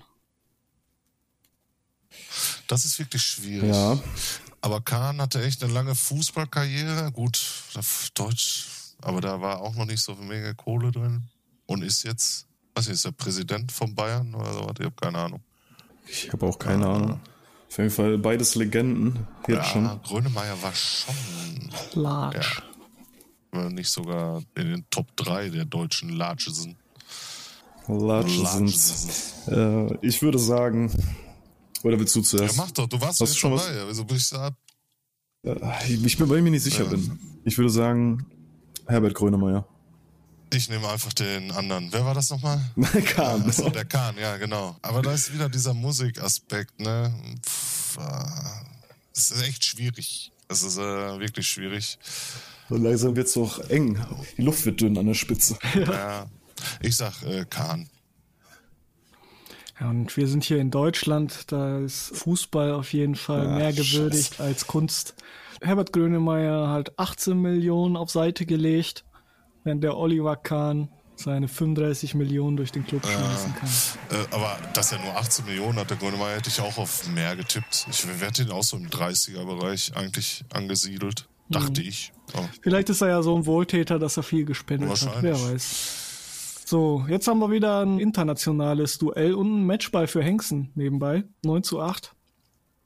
Das ist wirklich schwierig. Ja. Aber Kahn hatte echt eine lange Fußballkarriere. Gut, auf Deutsch, aber da war auch noch nicht so viel mega Kohle drin. Und ist jetzt, was ist der Präsident von Bayern oder so? Ich habe keine Ahnung. Ich habe auch keine Ahnung. Auf jeden Fall beides Legenden. Jetzt Ja, schon. Grönemeyer war schon Large. Äh, nicht sogar in den Top 3 der deutschen Largesen. Large sind's. Äh, ich würde sagen, oder willst du Ja, zuerst? mach doch, du warst Hast schon dabei. Wieso bin ich da? Äh, ich bin, weil ich mir nicht sicher Ja. bin. Ich würde sagen, Herbert Grönemeyer. Ich nehme einfach den anderen. Wer war das nochmal? Kahn. Achso, der Kahn, ja, genau. Aber da ist wieder dieser Musikaspekt, ne? Pff, äh, Es ist echt schwierig. Es ist äh, wirklich schwierig. So langsam wird's auch eng. Die Luft wird dünn an der Spitze. Ja. Ich sag äh, Kahn. Ja, und wir sind hier in Deutschland, da ist Fußball auf jeden Fall Ach, mehr gewürdigt als Kunst. Herbert Grönemeyer hat 18 Millionen auf Seite gelegt, während der Oliver Kahn seine 35 Millionen durch den Club schmeißen kann. Äh, aber dass er nur 18 Millionen hat, der Grönemeyer, hätte ich auch auf mehr getippt. Ich werde ihn auch so im 30er-Bereich eigentlich angesiedelt. Dachte Mhm. ich. Aber Vielleicht ist er ja so ein Wohltäter, dass er viel gespendet hat, wer weiß. So, jetzt haben wir wieder ein internationales Duell und ein Matchball für Hengsten nebenbei. 9 zu 8.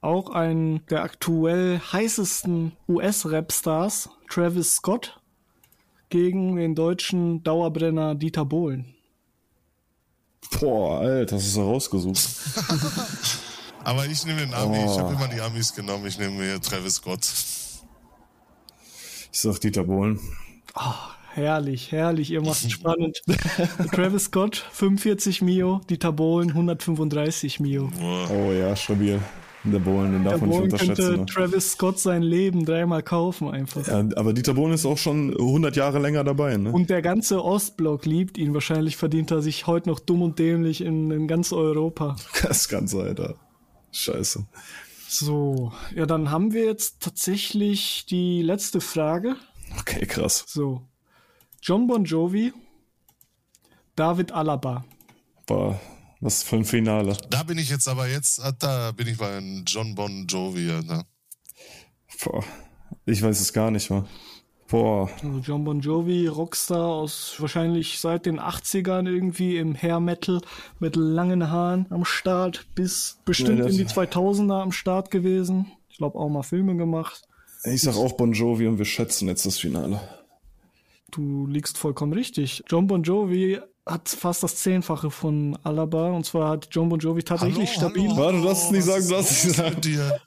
Auch ein der aktuell heißesten US-Rap-Stars, Travis Scott, gegen den deutschen Dauerbrenner Dieter Bohlen. Boah, Alter, das ist er rausgesucht. Aber ich nehme den Ami. Oh. Ich habe immer die Amis genommen. Ich nehme mir Travis Scott. Ich sag Dieter Bohlen. Herrlich, herrlich, ihr macht spannend. Travis Scott 45 Mio, Dieter Bohlen 135 Mio. Oh ja, stabil. Der Bohlen, den darf Der man nicht Bohlen unterschätzen. könnte Ne? Travis Scott sein Leben dreimal kaufen einfach. Ja, aber Dieter Bohlen ist auch schon 100 Jahre länger dabei, ne? Und der ganze Ostblock liebt ihn. Wahrscheinlich verdient er sich heute noch dumm und dämlich in, in ganz Europa. Das Ganze, Alter. Scheiße. So, ja, dann haben wir jetzt tatsächlich die letzte Frage. Okay, krass. So, John Bon Jovi, David Alaba. Boah, was für ein Finale. Da bin ich jetzt aber jetzt, ah, da bin ich bei John Bon Jovi. Alter. Boah, ich weiß es gar nicht mehr. Boah, Also John Bon Jovi, Rockstar aus wahrscheinlich seit den 80ern irgendwie im Hair Metal mit langen Haaren am Start, bis bestimmt Ja, in die 2000er am Start gewesen. Ich glaube auch mal Filme gemacht. ich sag auch Bon Jovi und wir schätzen jetzt das Finale. Du liegst vollkommen richtig. John Bon Jovi hat fast das Zehnfache von Alaba und zwar hat John Bon Jovi tatsächlich stabil. Warte, du darfst es nicht sagen, du darfst ist es nicht sagen. dir?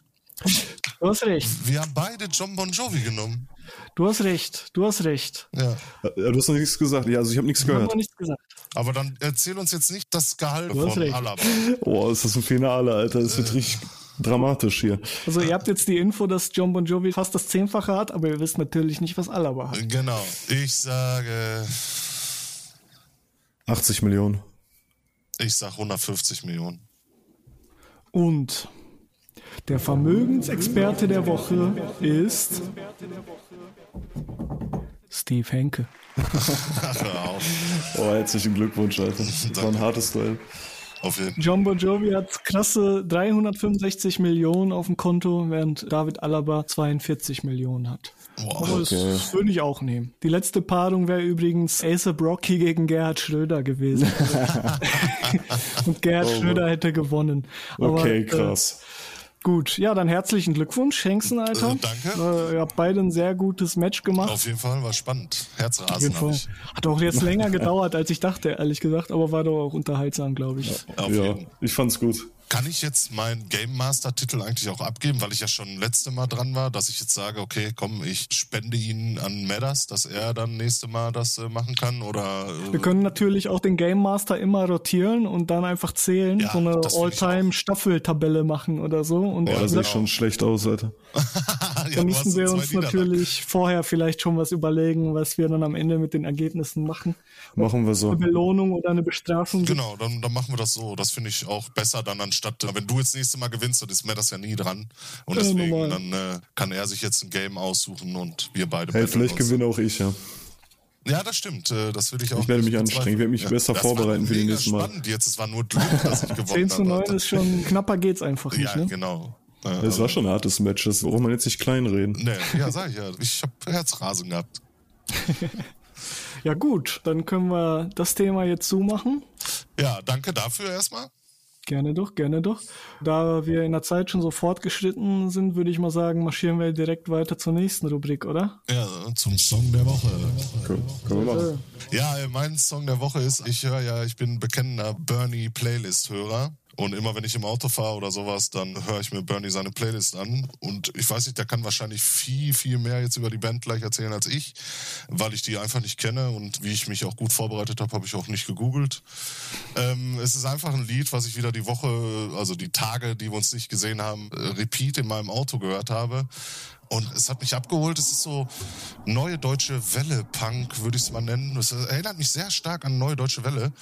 Du hast recht. Wir haben beide John Bon Jovi genommen. Du hast recht. Du hast recht. Ja. Ja, du hast noch nichts gesagt. Ja, also ich habe nichts Ich gehört. noch nichts gesagt. Aber dann erzähl uns jetzt nicht das Gehalt Du hast von recht. Alaba. Boah, ist das ein Finale, Alter. Das wird richtig dramatisch hier. Also ihr habt jetzt die Info, dass John Bon Jovi fast das Zehnfache hat, aber ihr wisst natürlich nicht, was Alaba hat. Genau. Ich sage, 80 Millionen. ich sag 150 Millionen. Und der Vermögensexperte der Woche ist Steve Henke. Oh, herzlichen Glückwunsch, Alter. Das war ein hartes Duell. Auf jeden John Bon Jovi hat krasse 365 Millionen auf dem Konto, während David Alaba 42 Millionen hat. Wow. Aber Okay. das würde ich auch nehmen. Die letzte Paarung wäre übrigens Ace Brocky gegen Gerhard Schröder gewesen. Und Gerhard Oh, Schröder hätte gewonnen. Aber, Okay, äh, krass. Gut, ja, dann herzlichen Glückwunsch, Hengsten, Alter. Äh, danke. Äh, ihr habt beide ein sehr gutes Match gemacht. Auf jeden Fall war spannend. Auf Herzrasen jeden habe Fall. ich. Hat auch jetzt länger gedauert, als ich dachte, ehrlich gesagt, aber war doch auch unterhaltsam, glaube ich. Auf Ja, jeden. ich fand's gut. Kann ich jetzt meinen Game Master Titel eigentlich auch abgeben, weil ich ja schon letzte Mal dran war, dass ich jetzt sage, okay, komm, ich spende ihn an Madders, dass er dann nächste Mal das äh, machen kann oder äh, Wir können natürlich auch den Game Master immer rotieren und dann einfach zählen, Ja, so eine ich All-Time-Staffeltabelle machen oder so. Und Ja, das sieht schon schlecht aus, Alter. ja, dann du müssen wir uns natürlich vorher vielleicht schon was überlegen, was wir dann am Ende mit den Ergebnissen machen. Machen wir so. Eine Belohnung oder eine Bestrafung. Genau, dann, dann machen wir das so. Das finde ich auch besser dann anstatt, wenn du jetzt nächste Mal gewinnst, dann ist mir das ja nie dran. Und Ja, deswegen, normal. dann äh, kann er sich jetzt ein Game aussuchen und wir beide Hey, vielleicht gewinne auch ich, ja. Ja, das stimmt. äh, Das will ich auch. Ich werde mich anstrengen. Ich werde mich besser das vorbereiten für die mega nächsten Mal. spannend jetzt. Es war nur Glück, dass ich gewonnen 10 zu 9 habe. ist schon knapper geht's einfach nicht, Ja, ne? genau. Es also- war schon ein hartes Match. Das braucht man jetzt nicht kleinreden. Nee, ja, sag ich ja. Ich habe Herzrasen gehabt. Ja gut, dann können wir das Thema jetzt zumachen. Ja, danke dafür erstmal. Gerne doch, gerne doch. Da wir in der Zeit schon so fortgeschritten sind, würde ich mal sagen, marschieren wir direkt weiter zur nächsten Rubrik, oder? Ja, zum Song der Woche. Können, können wir machen. Ja, mein Song der Woche ist, ich höre ja, ich bin ein bekennender Bernie Playlist-Hörer. Und immer wenn ich im Auto fahre oder sowas, dann höre ich mir Bernie seine Playlist an. Und ich weiß nicht, der kann wahrscheinlich viel, viel mehr jetzt über die Band gleich erzählen als ich, weil ich die einfach nicht kenne. Und wie ich mich auch gut vorbereitet habe, habe ich auch nicht gegoogelt. Ähm, es ist einfach ein Lied, was ich wieder die Woche, also die Tage, die wir uns nicht gesehen haben, äh, repeat in meinem Auto gehört habe. Und es hat mich abgeholt. Es ist so neue deutsche Welle-Punk, würde ich es mal nennen. Es erinnert mich sehr stark an neue deutsche Welle.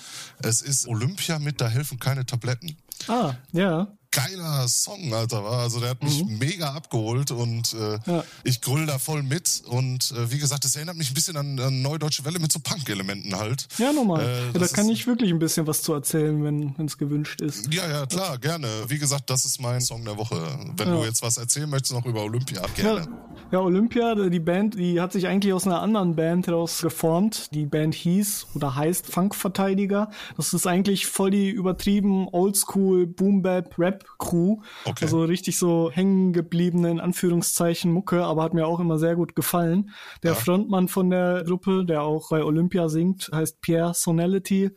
Es ist Olympia mit Da helfen keine Tabletten. Ah, ja. Geiler Song, Alter, war. Also der hat mich mega abgeholt und äh, Ja. ich grüll da voll mit. Und äh, wie gesagt, es erinnert mich ein bisschen an, an Neue Deutsche Welle mit so Punk-Elementen halt. Ja, nochmal. Äh, ja, da das kann ich wirklich ein bisschen was zu erzählen, wenn es gewünscht ist. Ja, ja, klar, gerne. Wie gesagt, das ist mein Song der Woche. Wenn Ja. du jetzt was erzählen möchtest noch über Olympia, gerne. Ja, ja, Olympia, die Band, die hat sich eigentlich aus einer anderen Band heraus geformt. Die Band hieß oder heißt Funkverteidiger. Das ist eigentlich voll die übertrieben Oldschool Boom-Bap Rap Crew. Okay. Also richtig so hängen gebliebene in Anführungszeichen Mucke, aber hat mir auch immer sehr gut gefallen. Der Ja. Frontmann von der Gruppe, der auch bei Olympia singt, heißt Pierre Sonality,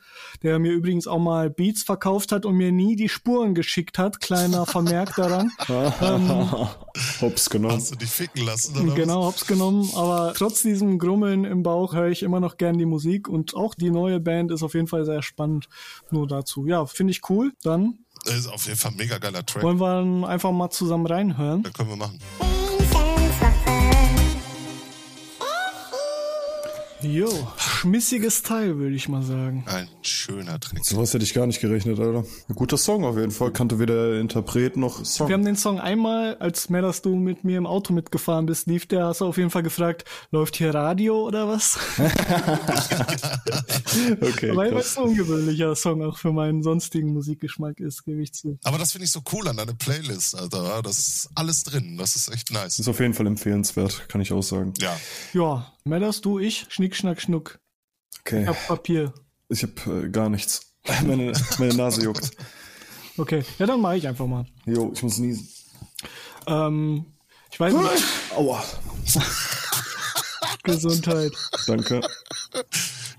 der mir übrigens auch mal Beats verkauft hat und mir nie die Spuren geschickt hat. Kleiner Vermerk daran. Hops genommen. Hast du dich ficken lassen? Oder Genau, hab's genommen. Aber trotz diesem Grummeln im Bauch höre ich immer noch gern die Musik und auch die neue Band ist auf jeden Fall sehr spannend. Nur dazu. Ja, finde ich cool. Dann? Ist auf jeden Fall ein mega geiler Track. wollen wir dann einfach mal zusammen reinhören. Da können wir machen. Jo, schmissiges Teil, würde ich mal sagen. Ein schöner Track. Sowas hätte ich gar nicht gerechnet, Alter. Ein guter Song auf jeden Fall. Kannte weder der Interpret noch Song. Wir haben den Song einmal, als mehr, dass du mit mir im Auto mitgefahren bist, lief der, hast du auf jeden Fall gefragt, läuft hier Radio oder was? okay, Weil es ein ungewöhnlicher Song auch für meinen sonstigen Musikgeschmack ist, gebe ich zu. Aber das finde ich so cool an deiner Playlist, Alter. Das ist alles drin. Das ist echt nice. Ist auf jeden Fall empfehlenswert, kann ich auch sagen. Ja. Ja, Medders, du, ich, Schnick, Schnack, Schnuck. Okay. Ich hab Papier. Ich hab äh, gar nichts. Meine, meine Nase juckt. Okay, ja, dann mache ich einfach mal. Jo, ich muss niesen. Ähm, ich weiß nicht, Aua. Gesundheit. Danke.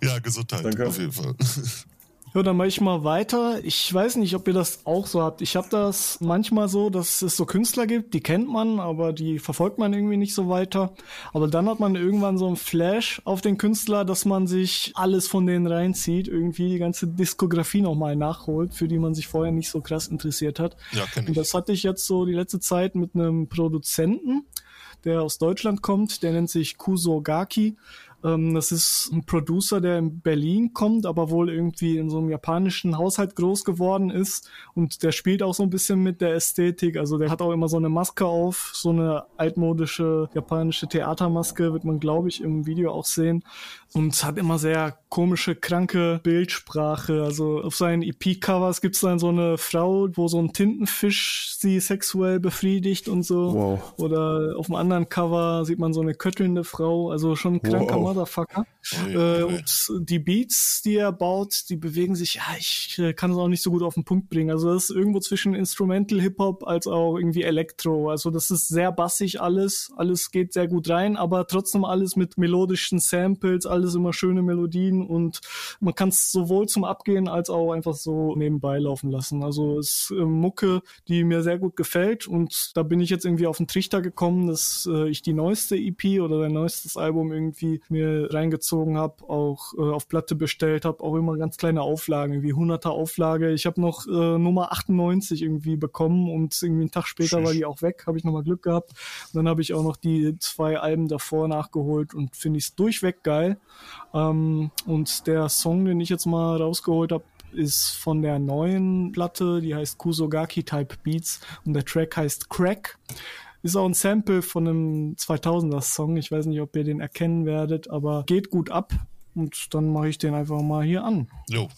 Ja, Gesundheit. Danke. Auf jeden Fall. Ja, dann mache ich mal weiter. Ich weiß nicht, ob ihr das auch so habt. Ich habe das manchmal so, dass es so Künstler gibt, die kennt man, aber die verfolgt man irgendwie nicht so weiter. Aber dann hat man irgendwann so einen Flash auf den Künstler, dass man sich alles von denen reinzieht, irgendwie die ganze Diskografie nochmal nachholt, für die man sich vorher nicht so krass interessiert hat. Ja, kenn Und ich. das hatte ich jetzt so die letzte Zeit mit einem Produzenten, der aus Deutschland kommt, der nennt sich Kuso Gaki. Ähm, das ist ein Producer, der in Berlin kommt, aber wohl irgendwie in so einem japanischen Haushalt groß geworden ist. Und der spielt auch so ein bisschen mit der Ästhetik. Also der hat auch immer so eine Maske auf, so eine altmodische japanische Theatermaske, wird man, glaube ich, im Video auch sehen. Und hat immer sehr komische, kranke Bildsprache. Also auf seinen EP-Covers gibt's dann so eine Frau, wo so ein Tintenfisch sie sexuell befriedigt und so. Wow. Oder auf dem anderen Cover sieht man so eine köttelnde Frau, also schon kranker Wow. Motherfucker. Ui, Äh, und die Beats, die er baut, die bewegen sich, ja, ich äh, kann es auch nicht so gut auf den Punkt bringen. Also das ist irgendwo zwischen Instrumental Hip-Hop als auch irgendwie Elektro. Also das ist sehr bassig alles, alles geht sehr gut rein, aber trotzdem alles mit melodischen Samples, alles immer schöne Melodien und man kann es sowohl zum Abgehen als auch einfach so nebenbei laufen lassen. Also es ist äh, Mucke, die mir sehr gut gefällt und da bin ich jetzt irgendwie auf den Trichter gekommen, dass ich die neueste EP oder sein neuestes Album irgendwie mir reingezogen habe, auch äh, auf Platte bestellt habe, auch immer ganz kleine Auflagen, irgendwie 100er Auflage. Ich habe noch äh, Nummer 98 irgendwie bekommen und irgendwie einen Tag später war die auch weg, habe ich nochmal Glück gehabt. Und dann habe ich auch noch die zwei Alben davor nachgeholt und finde ich es durchweg geil. Ähm, und der Song, den ich jetzt mal rausgeholt habe, ist von der neuen Platte, die heißt Kusogaki Type Beats und der Track heißt Crack. Ist auch ein Sample von einem 2000er Song. Ich weiß nicht, ob ihr den erkennen werdet, aber geht gut ab. Und dann mache ich den einfach mal hier an. Jo.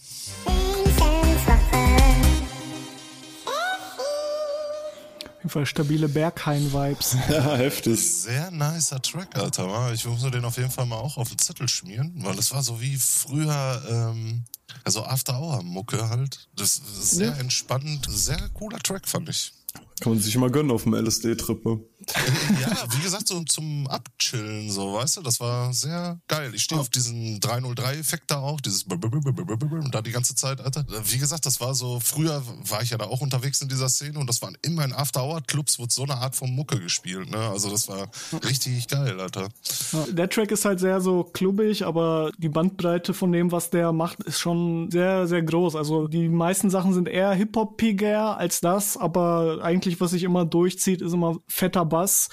Auf jeden Fall stabile Berghain-Vibes. Ja, heftig. Sehr nicer Track, Alter. Ich muss den auf jeden Fall mal auch auf den Zettel schmieren, weil das war so wie früher, ähm, Also After-Hour-Mucke halt. Das ist sehr entspannend, sehr cooler Track, fand ich. Kann man sich immer gönnen auf dem LSD-Trip. Ne? ja, wie gesagt, so zum Abchillen, so, weißt du, das war sehr geil. Ich stehe auf diesen 303-Effekt da auch, dieses und da die ganze Zeit, Alter. Wie gesagt, das war so, früher war ich ja da auch unterwegs in dieser Szene und das waren immer in After-Hour-Clubs, wurde so eine Art von Mucke gespielt, ne? Also das war richtig geil, Alter. Ja, der Track ist halt sehr so klubbig, aber die Bandbreite von dem, was der macht, ist schon sehr, sehr groß. Also die meisten Sachen sind eher Hip-Hop-piger als das, aber eigentlich, was sich immer durchzieht, ist immer fetter Bass.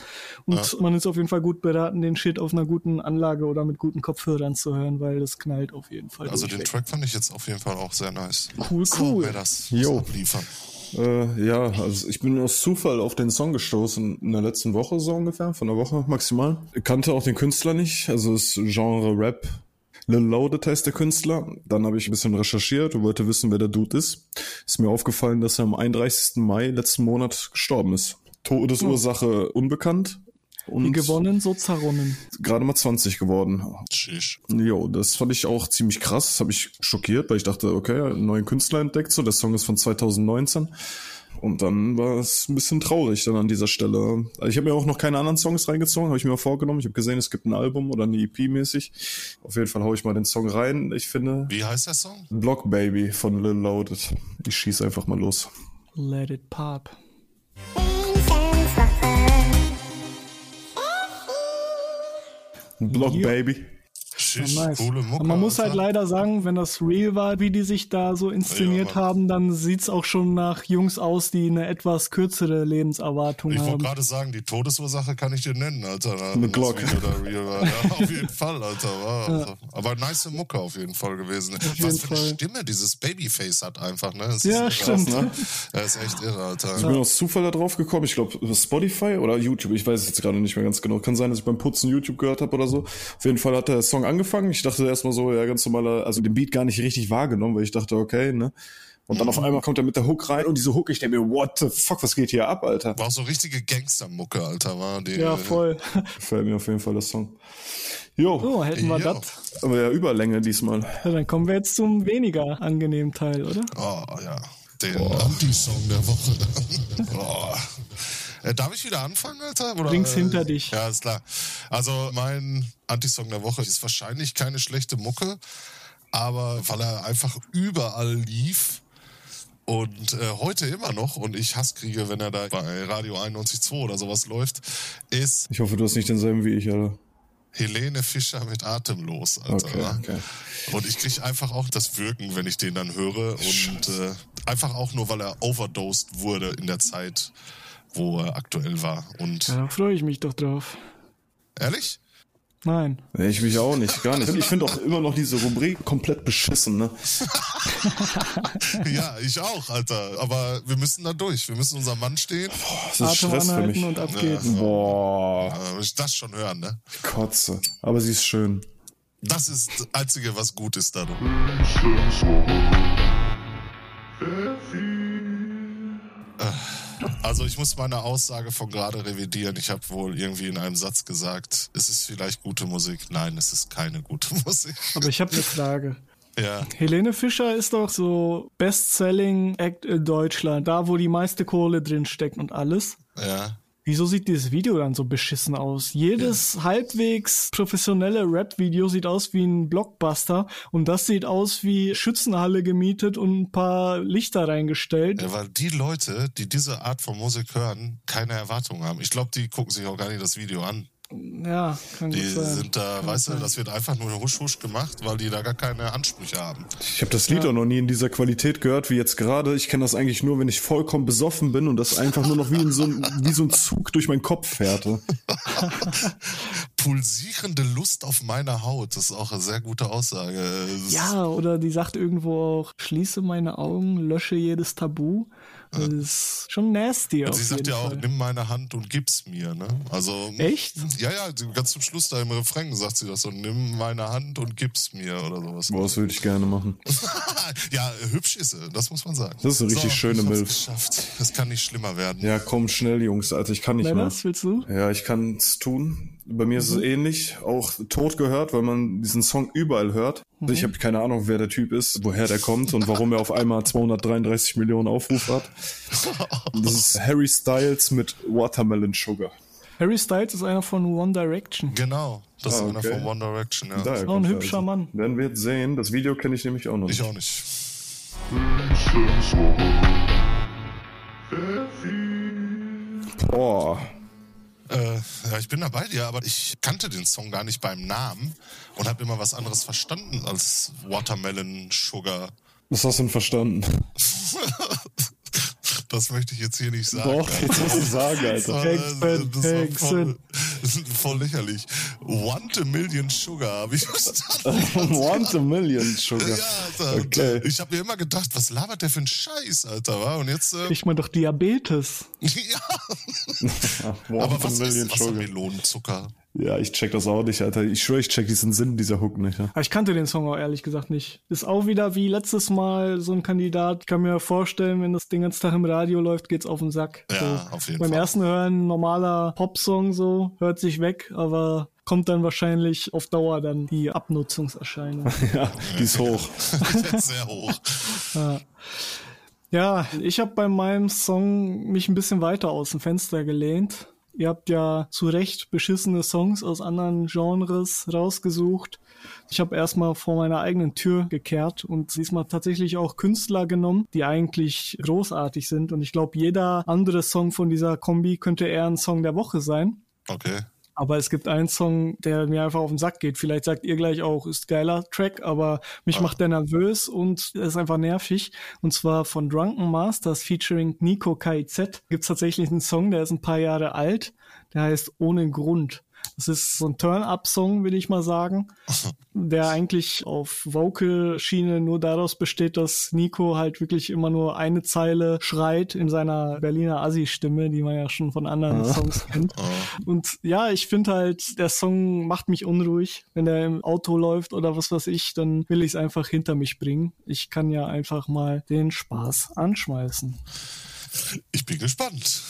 Und ja. man ist auf jeden Fall gut beraten, den Shit auf einer guten Anlage oder mit guten Kopfhörern zu hören, weil das knallt auf jeden Fall. Also den Track fand ich jetzt auf jeden Fall auch sehr nice. Cool, so, cool. wer das Jo. abliefern. Äh, ja, also ich bin aus Zufall auf den Song gestoßen in der letzten Woche so ungefähr, von der Woche maximal. Ich kannte auch den Künstler nicht, also das Genre Rap. Lil Loaded heißt der Künstler. Dann habe ich ein bisschen recherchiert und wollte wissen, wer der Dude ist. Ist mir aufgefallen, dass er am 31. Mai letzten Monat gestorben ist. Todesursache unbekannt. Wie Und gewonnen, so zerronnen. gerade mal 20 geworden. Tschüss. Jo, das fand ich auch ziemlich krass. Das habe ich schockiert, weil ich dachte, okay, einen neuen Künstler entdeckt. So, der Song ist von 2019. Und dann war es ein bisschen traurig dann an dieser Stelle. Also ich habe mir auch noch keine anderen Songs reingezogen, habe ich mir mal vorgenommen. Ich habe gesehen, es gibt ein Album oder eine EP mäßig. Auf jeden Fall hau ich mal den Song rein. Ich finde Wie heißt der Song? Block Baby von Lil Loaded. Ich schieß einfach mal los. Let it pop. Block Ja. Baby. Tschüss. Ja, nice. Coole Mucke. Aber man muss halt leider sagen, wenn das real war, wie die sich da so inszeniert Ja, haben, dann sieht's auch schon nach Jungs aus, die eine etwas kürzere Lebenserwartung Ich wollte haben. gerade sagen, die Todesursache kann ich dir nennen, Alter. Eine Glock. Das Video da real war. Ja, auf jeden Fall, Alter. War, also. Aber nice Mucke auf jeden Fall gewesen. Was jeden für eine Fall. Stimme dieses Babyface hat einfach, ne? Das Ja, ist stimmt. Krass, ne? Er ist echt irre, Alter. Ich bin aus Zufall da drauf gekommen. Ich glaube, Spotify oder YouTube. Ich weiß es jetzt gerade nicht mehr ganz genau. Kann sein, dass ich beim Putzen YouTube gehört habe oder so. Auf jeden Fall hat der Song angefangen. Ich dachte erstmal so, ja, ganz normaler, also den Beat gar nicht richtig wahrgenommen, weil ich dachte, okay, ne? Und dann auf einmal kommt er mit der Hook rein und diese Hook, ich denke mir, what the fuck, was geht hier ab, Alter? War so richtige Gangstermucke, Alter, war die. Ja, voll. Gefällt mir auf jeden Fall der Song. Jo, So, hätten wir das. aber ja, Überlänge diesmal. Ja, dann kommen wir jetzt zum weniger angenehmen Teil, oder? Oh, ja. Den Anti-Song der Woche. oh. Äh, Darf ich wieder anfangen, Alter? Oder, Links äh, hinter dich. Ja, ist klar. Also mein Anti-Song der Woche ist wahrscheinlich keine schlechte Mucke, aber weil er einfach überall lief und äh, heute immer noch und ich Hass kriege, wenn er da bei Radio 91.2 oder sowas läuft, ist Ich hoffe, du hast nicht denselben wie ich, Alter. Helene Fischer mit Atemlos, Alter. Okay, ne? okay. Und ich kriege einfach auch das Wirken, wenn ich den dann höre. Und äh, einfach auch nur, weil er overdosed wurde in der Zeit, wo er aktuell war. Und Ja, da freue ich mich doch drauf. ehrlich? Nein. Nee, ich mich auch nicht, gar nicht. Ich finde auch immer noch diese Rubrik komplett beschissen, ne? ja, ich auch, Alter. Aber wir müssen da durch. Wir müssen unser Mann stehen. Das ist Atem Stress für mich. und ab Ja. Boah, ich das schon hören, ne? Kotze. Aber sie ist schön. Das ist das Einzige, was gut ist da. Also ich muss meine Aussage von gerade revidieren. Ich habe wohl irgendwie in einem Satz gesagt, es ist vielleicht gute Musik. Nein, es ist keine gute Musik. Aber ich habe eine Frage. Ja. Helene Fischer ist doch so Best-Selling Act in Deutschland, da wo die meiste Kohle drin steckt und alles. Ja. Wieso sieht dieses Video dann so beschissen aus? Jedes halbwegs professionelle Rap-Video sieht aus wie ein Blockbuster und das sieht aus wie Schützenhalle gemietet und ein paar Lichter reingestellt. ja, weil die Leute, die diese Art von Musik hören, keine Erwartungen haben. Ich glaube, die gucken sich auch gar nicht das Video an. Ja, kann Die gut sein. sind da, Kann weißt du, sein. das wird einfach nur husch husch gemacht, weil die da gar keine Ansprüche haben. Ich habe das Lied auch noch nie in dieser Qualität gehört wie jetzt gerade. Ich kenne das eigentlich nur, wenn ich vollkommen besoffen bin und das einfach nur noch wie, in so, ein, wie so ein Zug durch meinen Kopf fährte. Pulsierende Lust auf meiner Haut, das ist auch eine sehr gute Aussage. Das Ja, oder die sagt irgendwo auch, schließe meine Augen, lösche jedes Tabu. Das ist schon nasty Und auf sie sagt jeden ja auch, Fall. nimm meine Hand und gib's mir, ne? Also. Echt? Ja, ja, ganz zum Schluss da im Refrain sagt sie das so, nimm meine Hand und gib's mir oder sowas. Boah, das würde ich gerne machen. ja, hübsch ist sie, das muss man sagen. Das ist eine richtig schöne ich hab's Milf. geschafft. Das kann nicht schlimmer werden. Ja, komm schnell, Jungs, Alter, ich kann nicht Lennart, willst du? mehr. Ja, ich kann es tun. Bei mir ist es ähnlich, auch tot gehört, weil man diesen Song überall hört. Also Ich habe keine Ahnung, wer der Typ ist, woher der kommt und warum er auf einmal 233 Millionen Aufrufe hat. Das ist Harry Styles mit Watermelon Sugar. Harry Styles ist einer von One Direction. Genau, das Ah, ist einer okay. von One Direction, ja. Daher Auch ein er hübscher also. Mann. Werden wir jetzt sehen. Das Video kenne ich nämlich auch noch Ich nicht. auch nicht. Boah. Äh, ja, ich bin da bei dir, aber ich kannte den Song gar nicht beim Namen und habe immer was anderes verstanden als Watermelon Sugar. Was hast du denn verstanden? Das möchte ich jetzt hier nicht sagen. Doch, jetzt musst du sagen, Alter. Hexen, das war Hexen. voll, voll lächerlich. Want a Million Sugar habe ich verstanden. Want a Million Sugar. Ja, Alter. Okay. äh, Ich habe mir immer gedacht, was labert der für ein Scheiß, Alter, wa? Und jetzt, äh, Kriegt man doch Diabetes. ja. Want Aber a was ist Million Sugar. Wassermelonenzucker? Ja, ich check das auch nicht, Alter. Ich schwöre, ich check diesen Sinn dieser Hook nicht. Ja. Aber ich kannte den Song auch ehrlich gesagt nicht. Ist auch wieder wie letztes Mal so ein Kandidat. Ich kann mir vorstellen, wenn das den ganzen Tag im Radio läuft, geht's auf den Sack. Ja, so. auf jeden Beim Fall. ersten Hören normaler Popsong so, hört sich weg, aber kommt dann wahrscheinlich auf Dauer dann die Abnutzungserscheinung. ja, die ist hoch. Sehr hoch. Ja, ich habe bei meinem Song mich ein bisschen weiter aus dem Fenster gelehnt. Ihr habt ja zu Recht beschissene Songs aus anderen Genres rausgesucht. Ich habe erstmal vor meiner eigenen Tür gekehrt und diesmal tatsächlich auch Künstler genommen, die eigentlich großartig sind. Und ich glaube, jeder andere Song von dieser Kombi könnte eher ein Song der Woche sein. Okay. Aber es gibt einen Song, der mir einfach auf den Sack geht. Vielleicht sagt ihr gleich auch, ist geiler Track, aber mich macht der nervös und ist einfach nervig. Und zwar von Drunken Masters featuring Nico KIZ gibt's tatsächlich einen Song, der ist ein paar Jahre alt. Der heißt Ohne Grund. Das ist so ein Turn-Up-Song, will ich mal sagen, der eigentlich auf Vocal-Schiene nur daraus besteht, dass Nico halt wirklich immer nur eine Zeile schreit in seiner Berliner Assi-Stimme, die man ja schon von anderen Songs kennt. Und ja, ich finde halt, der Song macht mich unruhig. Wenn der im Auto läuft oder was weiß ich, dann will ich es einfach hinter mich bringen. Ich kann ja einfach mal den Spaß anschmeißen. Ich bin gespannt.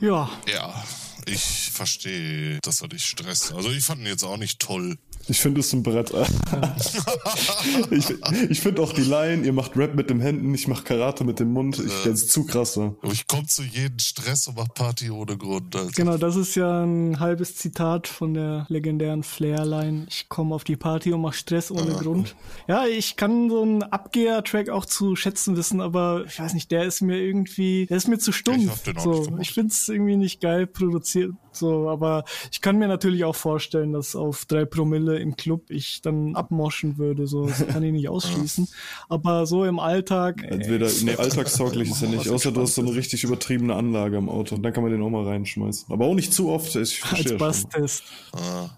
Ja, Ja, ich verstehe, dass er dich stresst. Also ich fand ihn jetzt auch nicht toll. Ich finde es ein Brett. ich ich finde auch die Line, ihr macht Rap mit den Händen, ich mach Karate mit dem Mund. Ich, das ist zu krass. Ich komme zu jedem Stress und mach Party ohne Grund. Also. genau, das ist ja ein halbes Zitat von der legendären Flair-Line. Ich komme auf die Party und mach Stress ohne Grund. Ja, ich kann so einen Abgeher-Track auch zu schätzen wissen, aber ich weiß nicht, der ist mir irgendwie, der ist mir zu Ich stumpf. auch so, ich find's irgendwie nicht geil produziert, so, aber ich kann mir natürlich auch vorstellen, dass auf drei Promille im Club ich dann abmoschen würde, so, das kann ich nicht ausschließen. Aber so im Alltag, Entweder nee, alltagstauglich ist er nicht, außer du hast so eine richtig übertriebene Anlage am Auto. Und dann kann man den auch mal reinschmeißen. Aber auch nicht zu oft. Ich als. Basstest. Ah,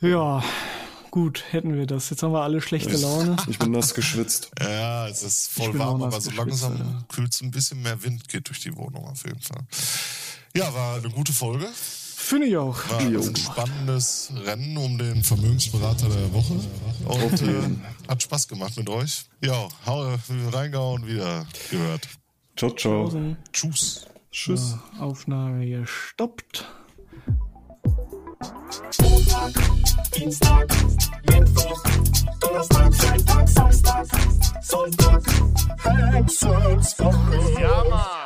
Ja, gut, hätten wir das. Jetzt haben wir alle schlechte Laune. Ich bin nass geschwitzt. ja, es ist voll warm, aber so langsam kühlt es ein bisschen mehr Wind, geht durch die Wohnung auf jeden Fall. Ja, war eine gute Folge. Finde ich auch. War ein spannendes Rennen um den Vermögensberater der Woche. Und äh, hat Spaß gemacht mit euch. Ja, hau reingehauen, wieder gehört. Ciao, ciao. Tschüss. Tschüss. Aufnahme gestoppt. Montag, Dienstag, Mittwoch, Donnerstag, Freitag, Samstag, Sonntag, Hexenswoche.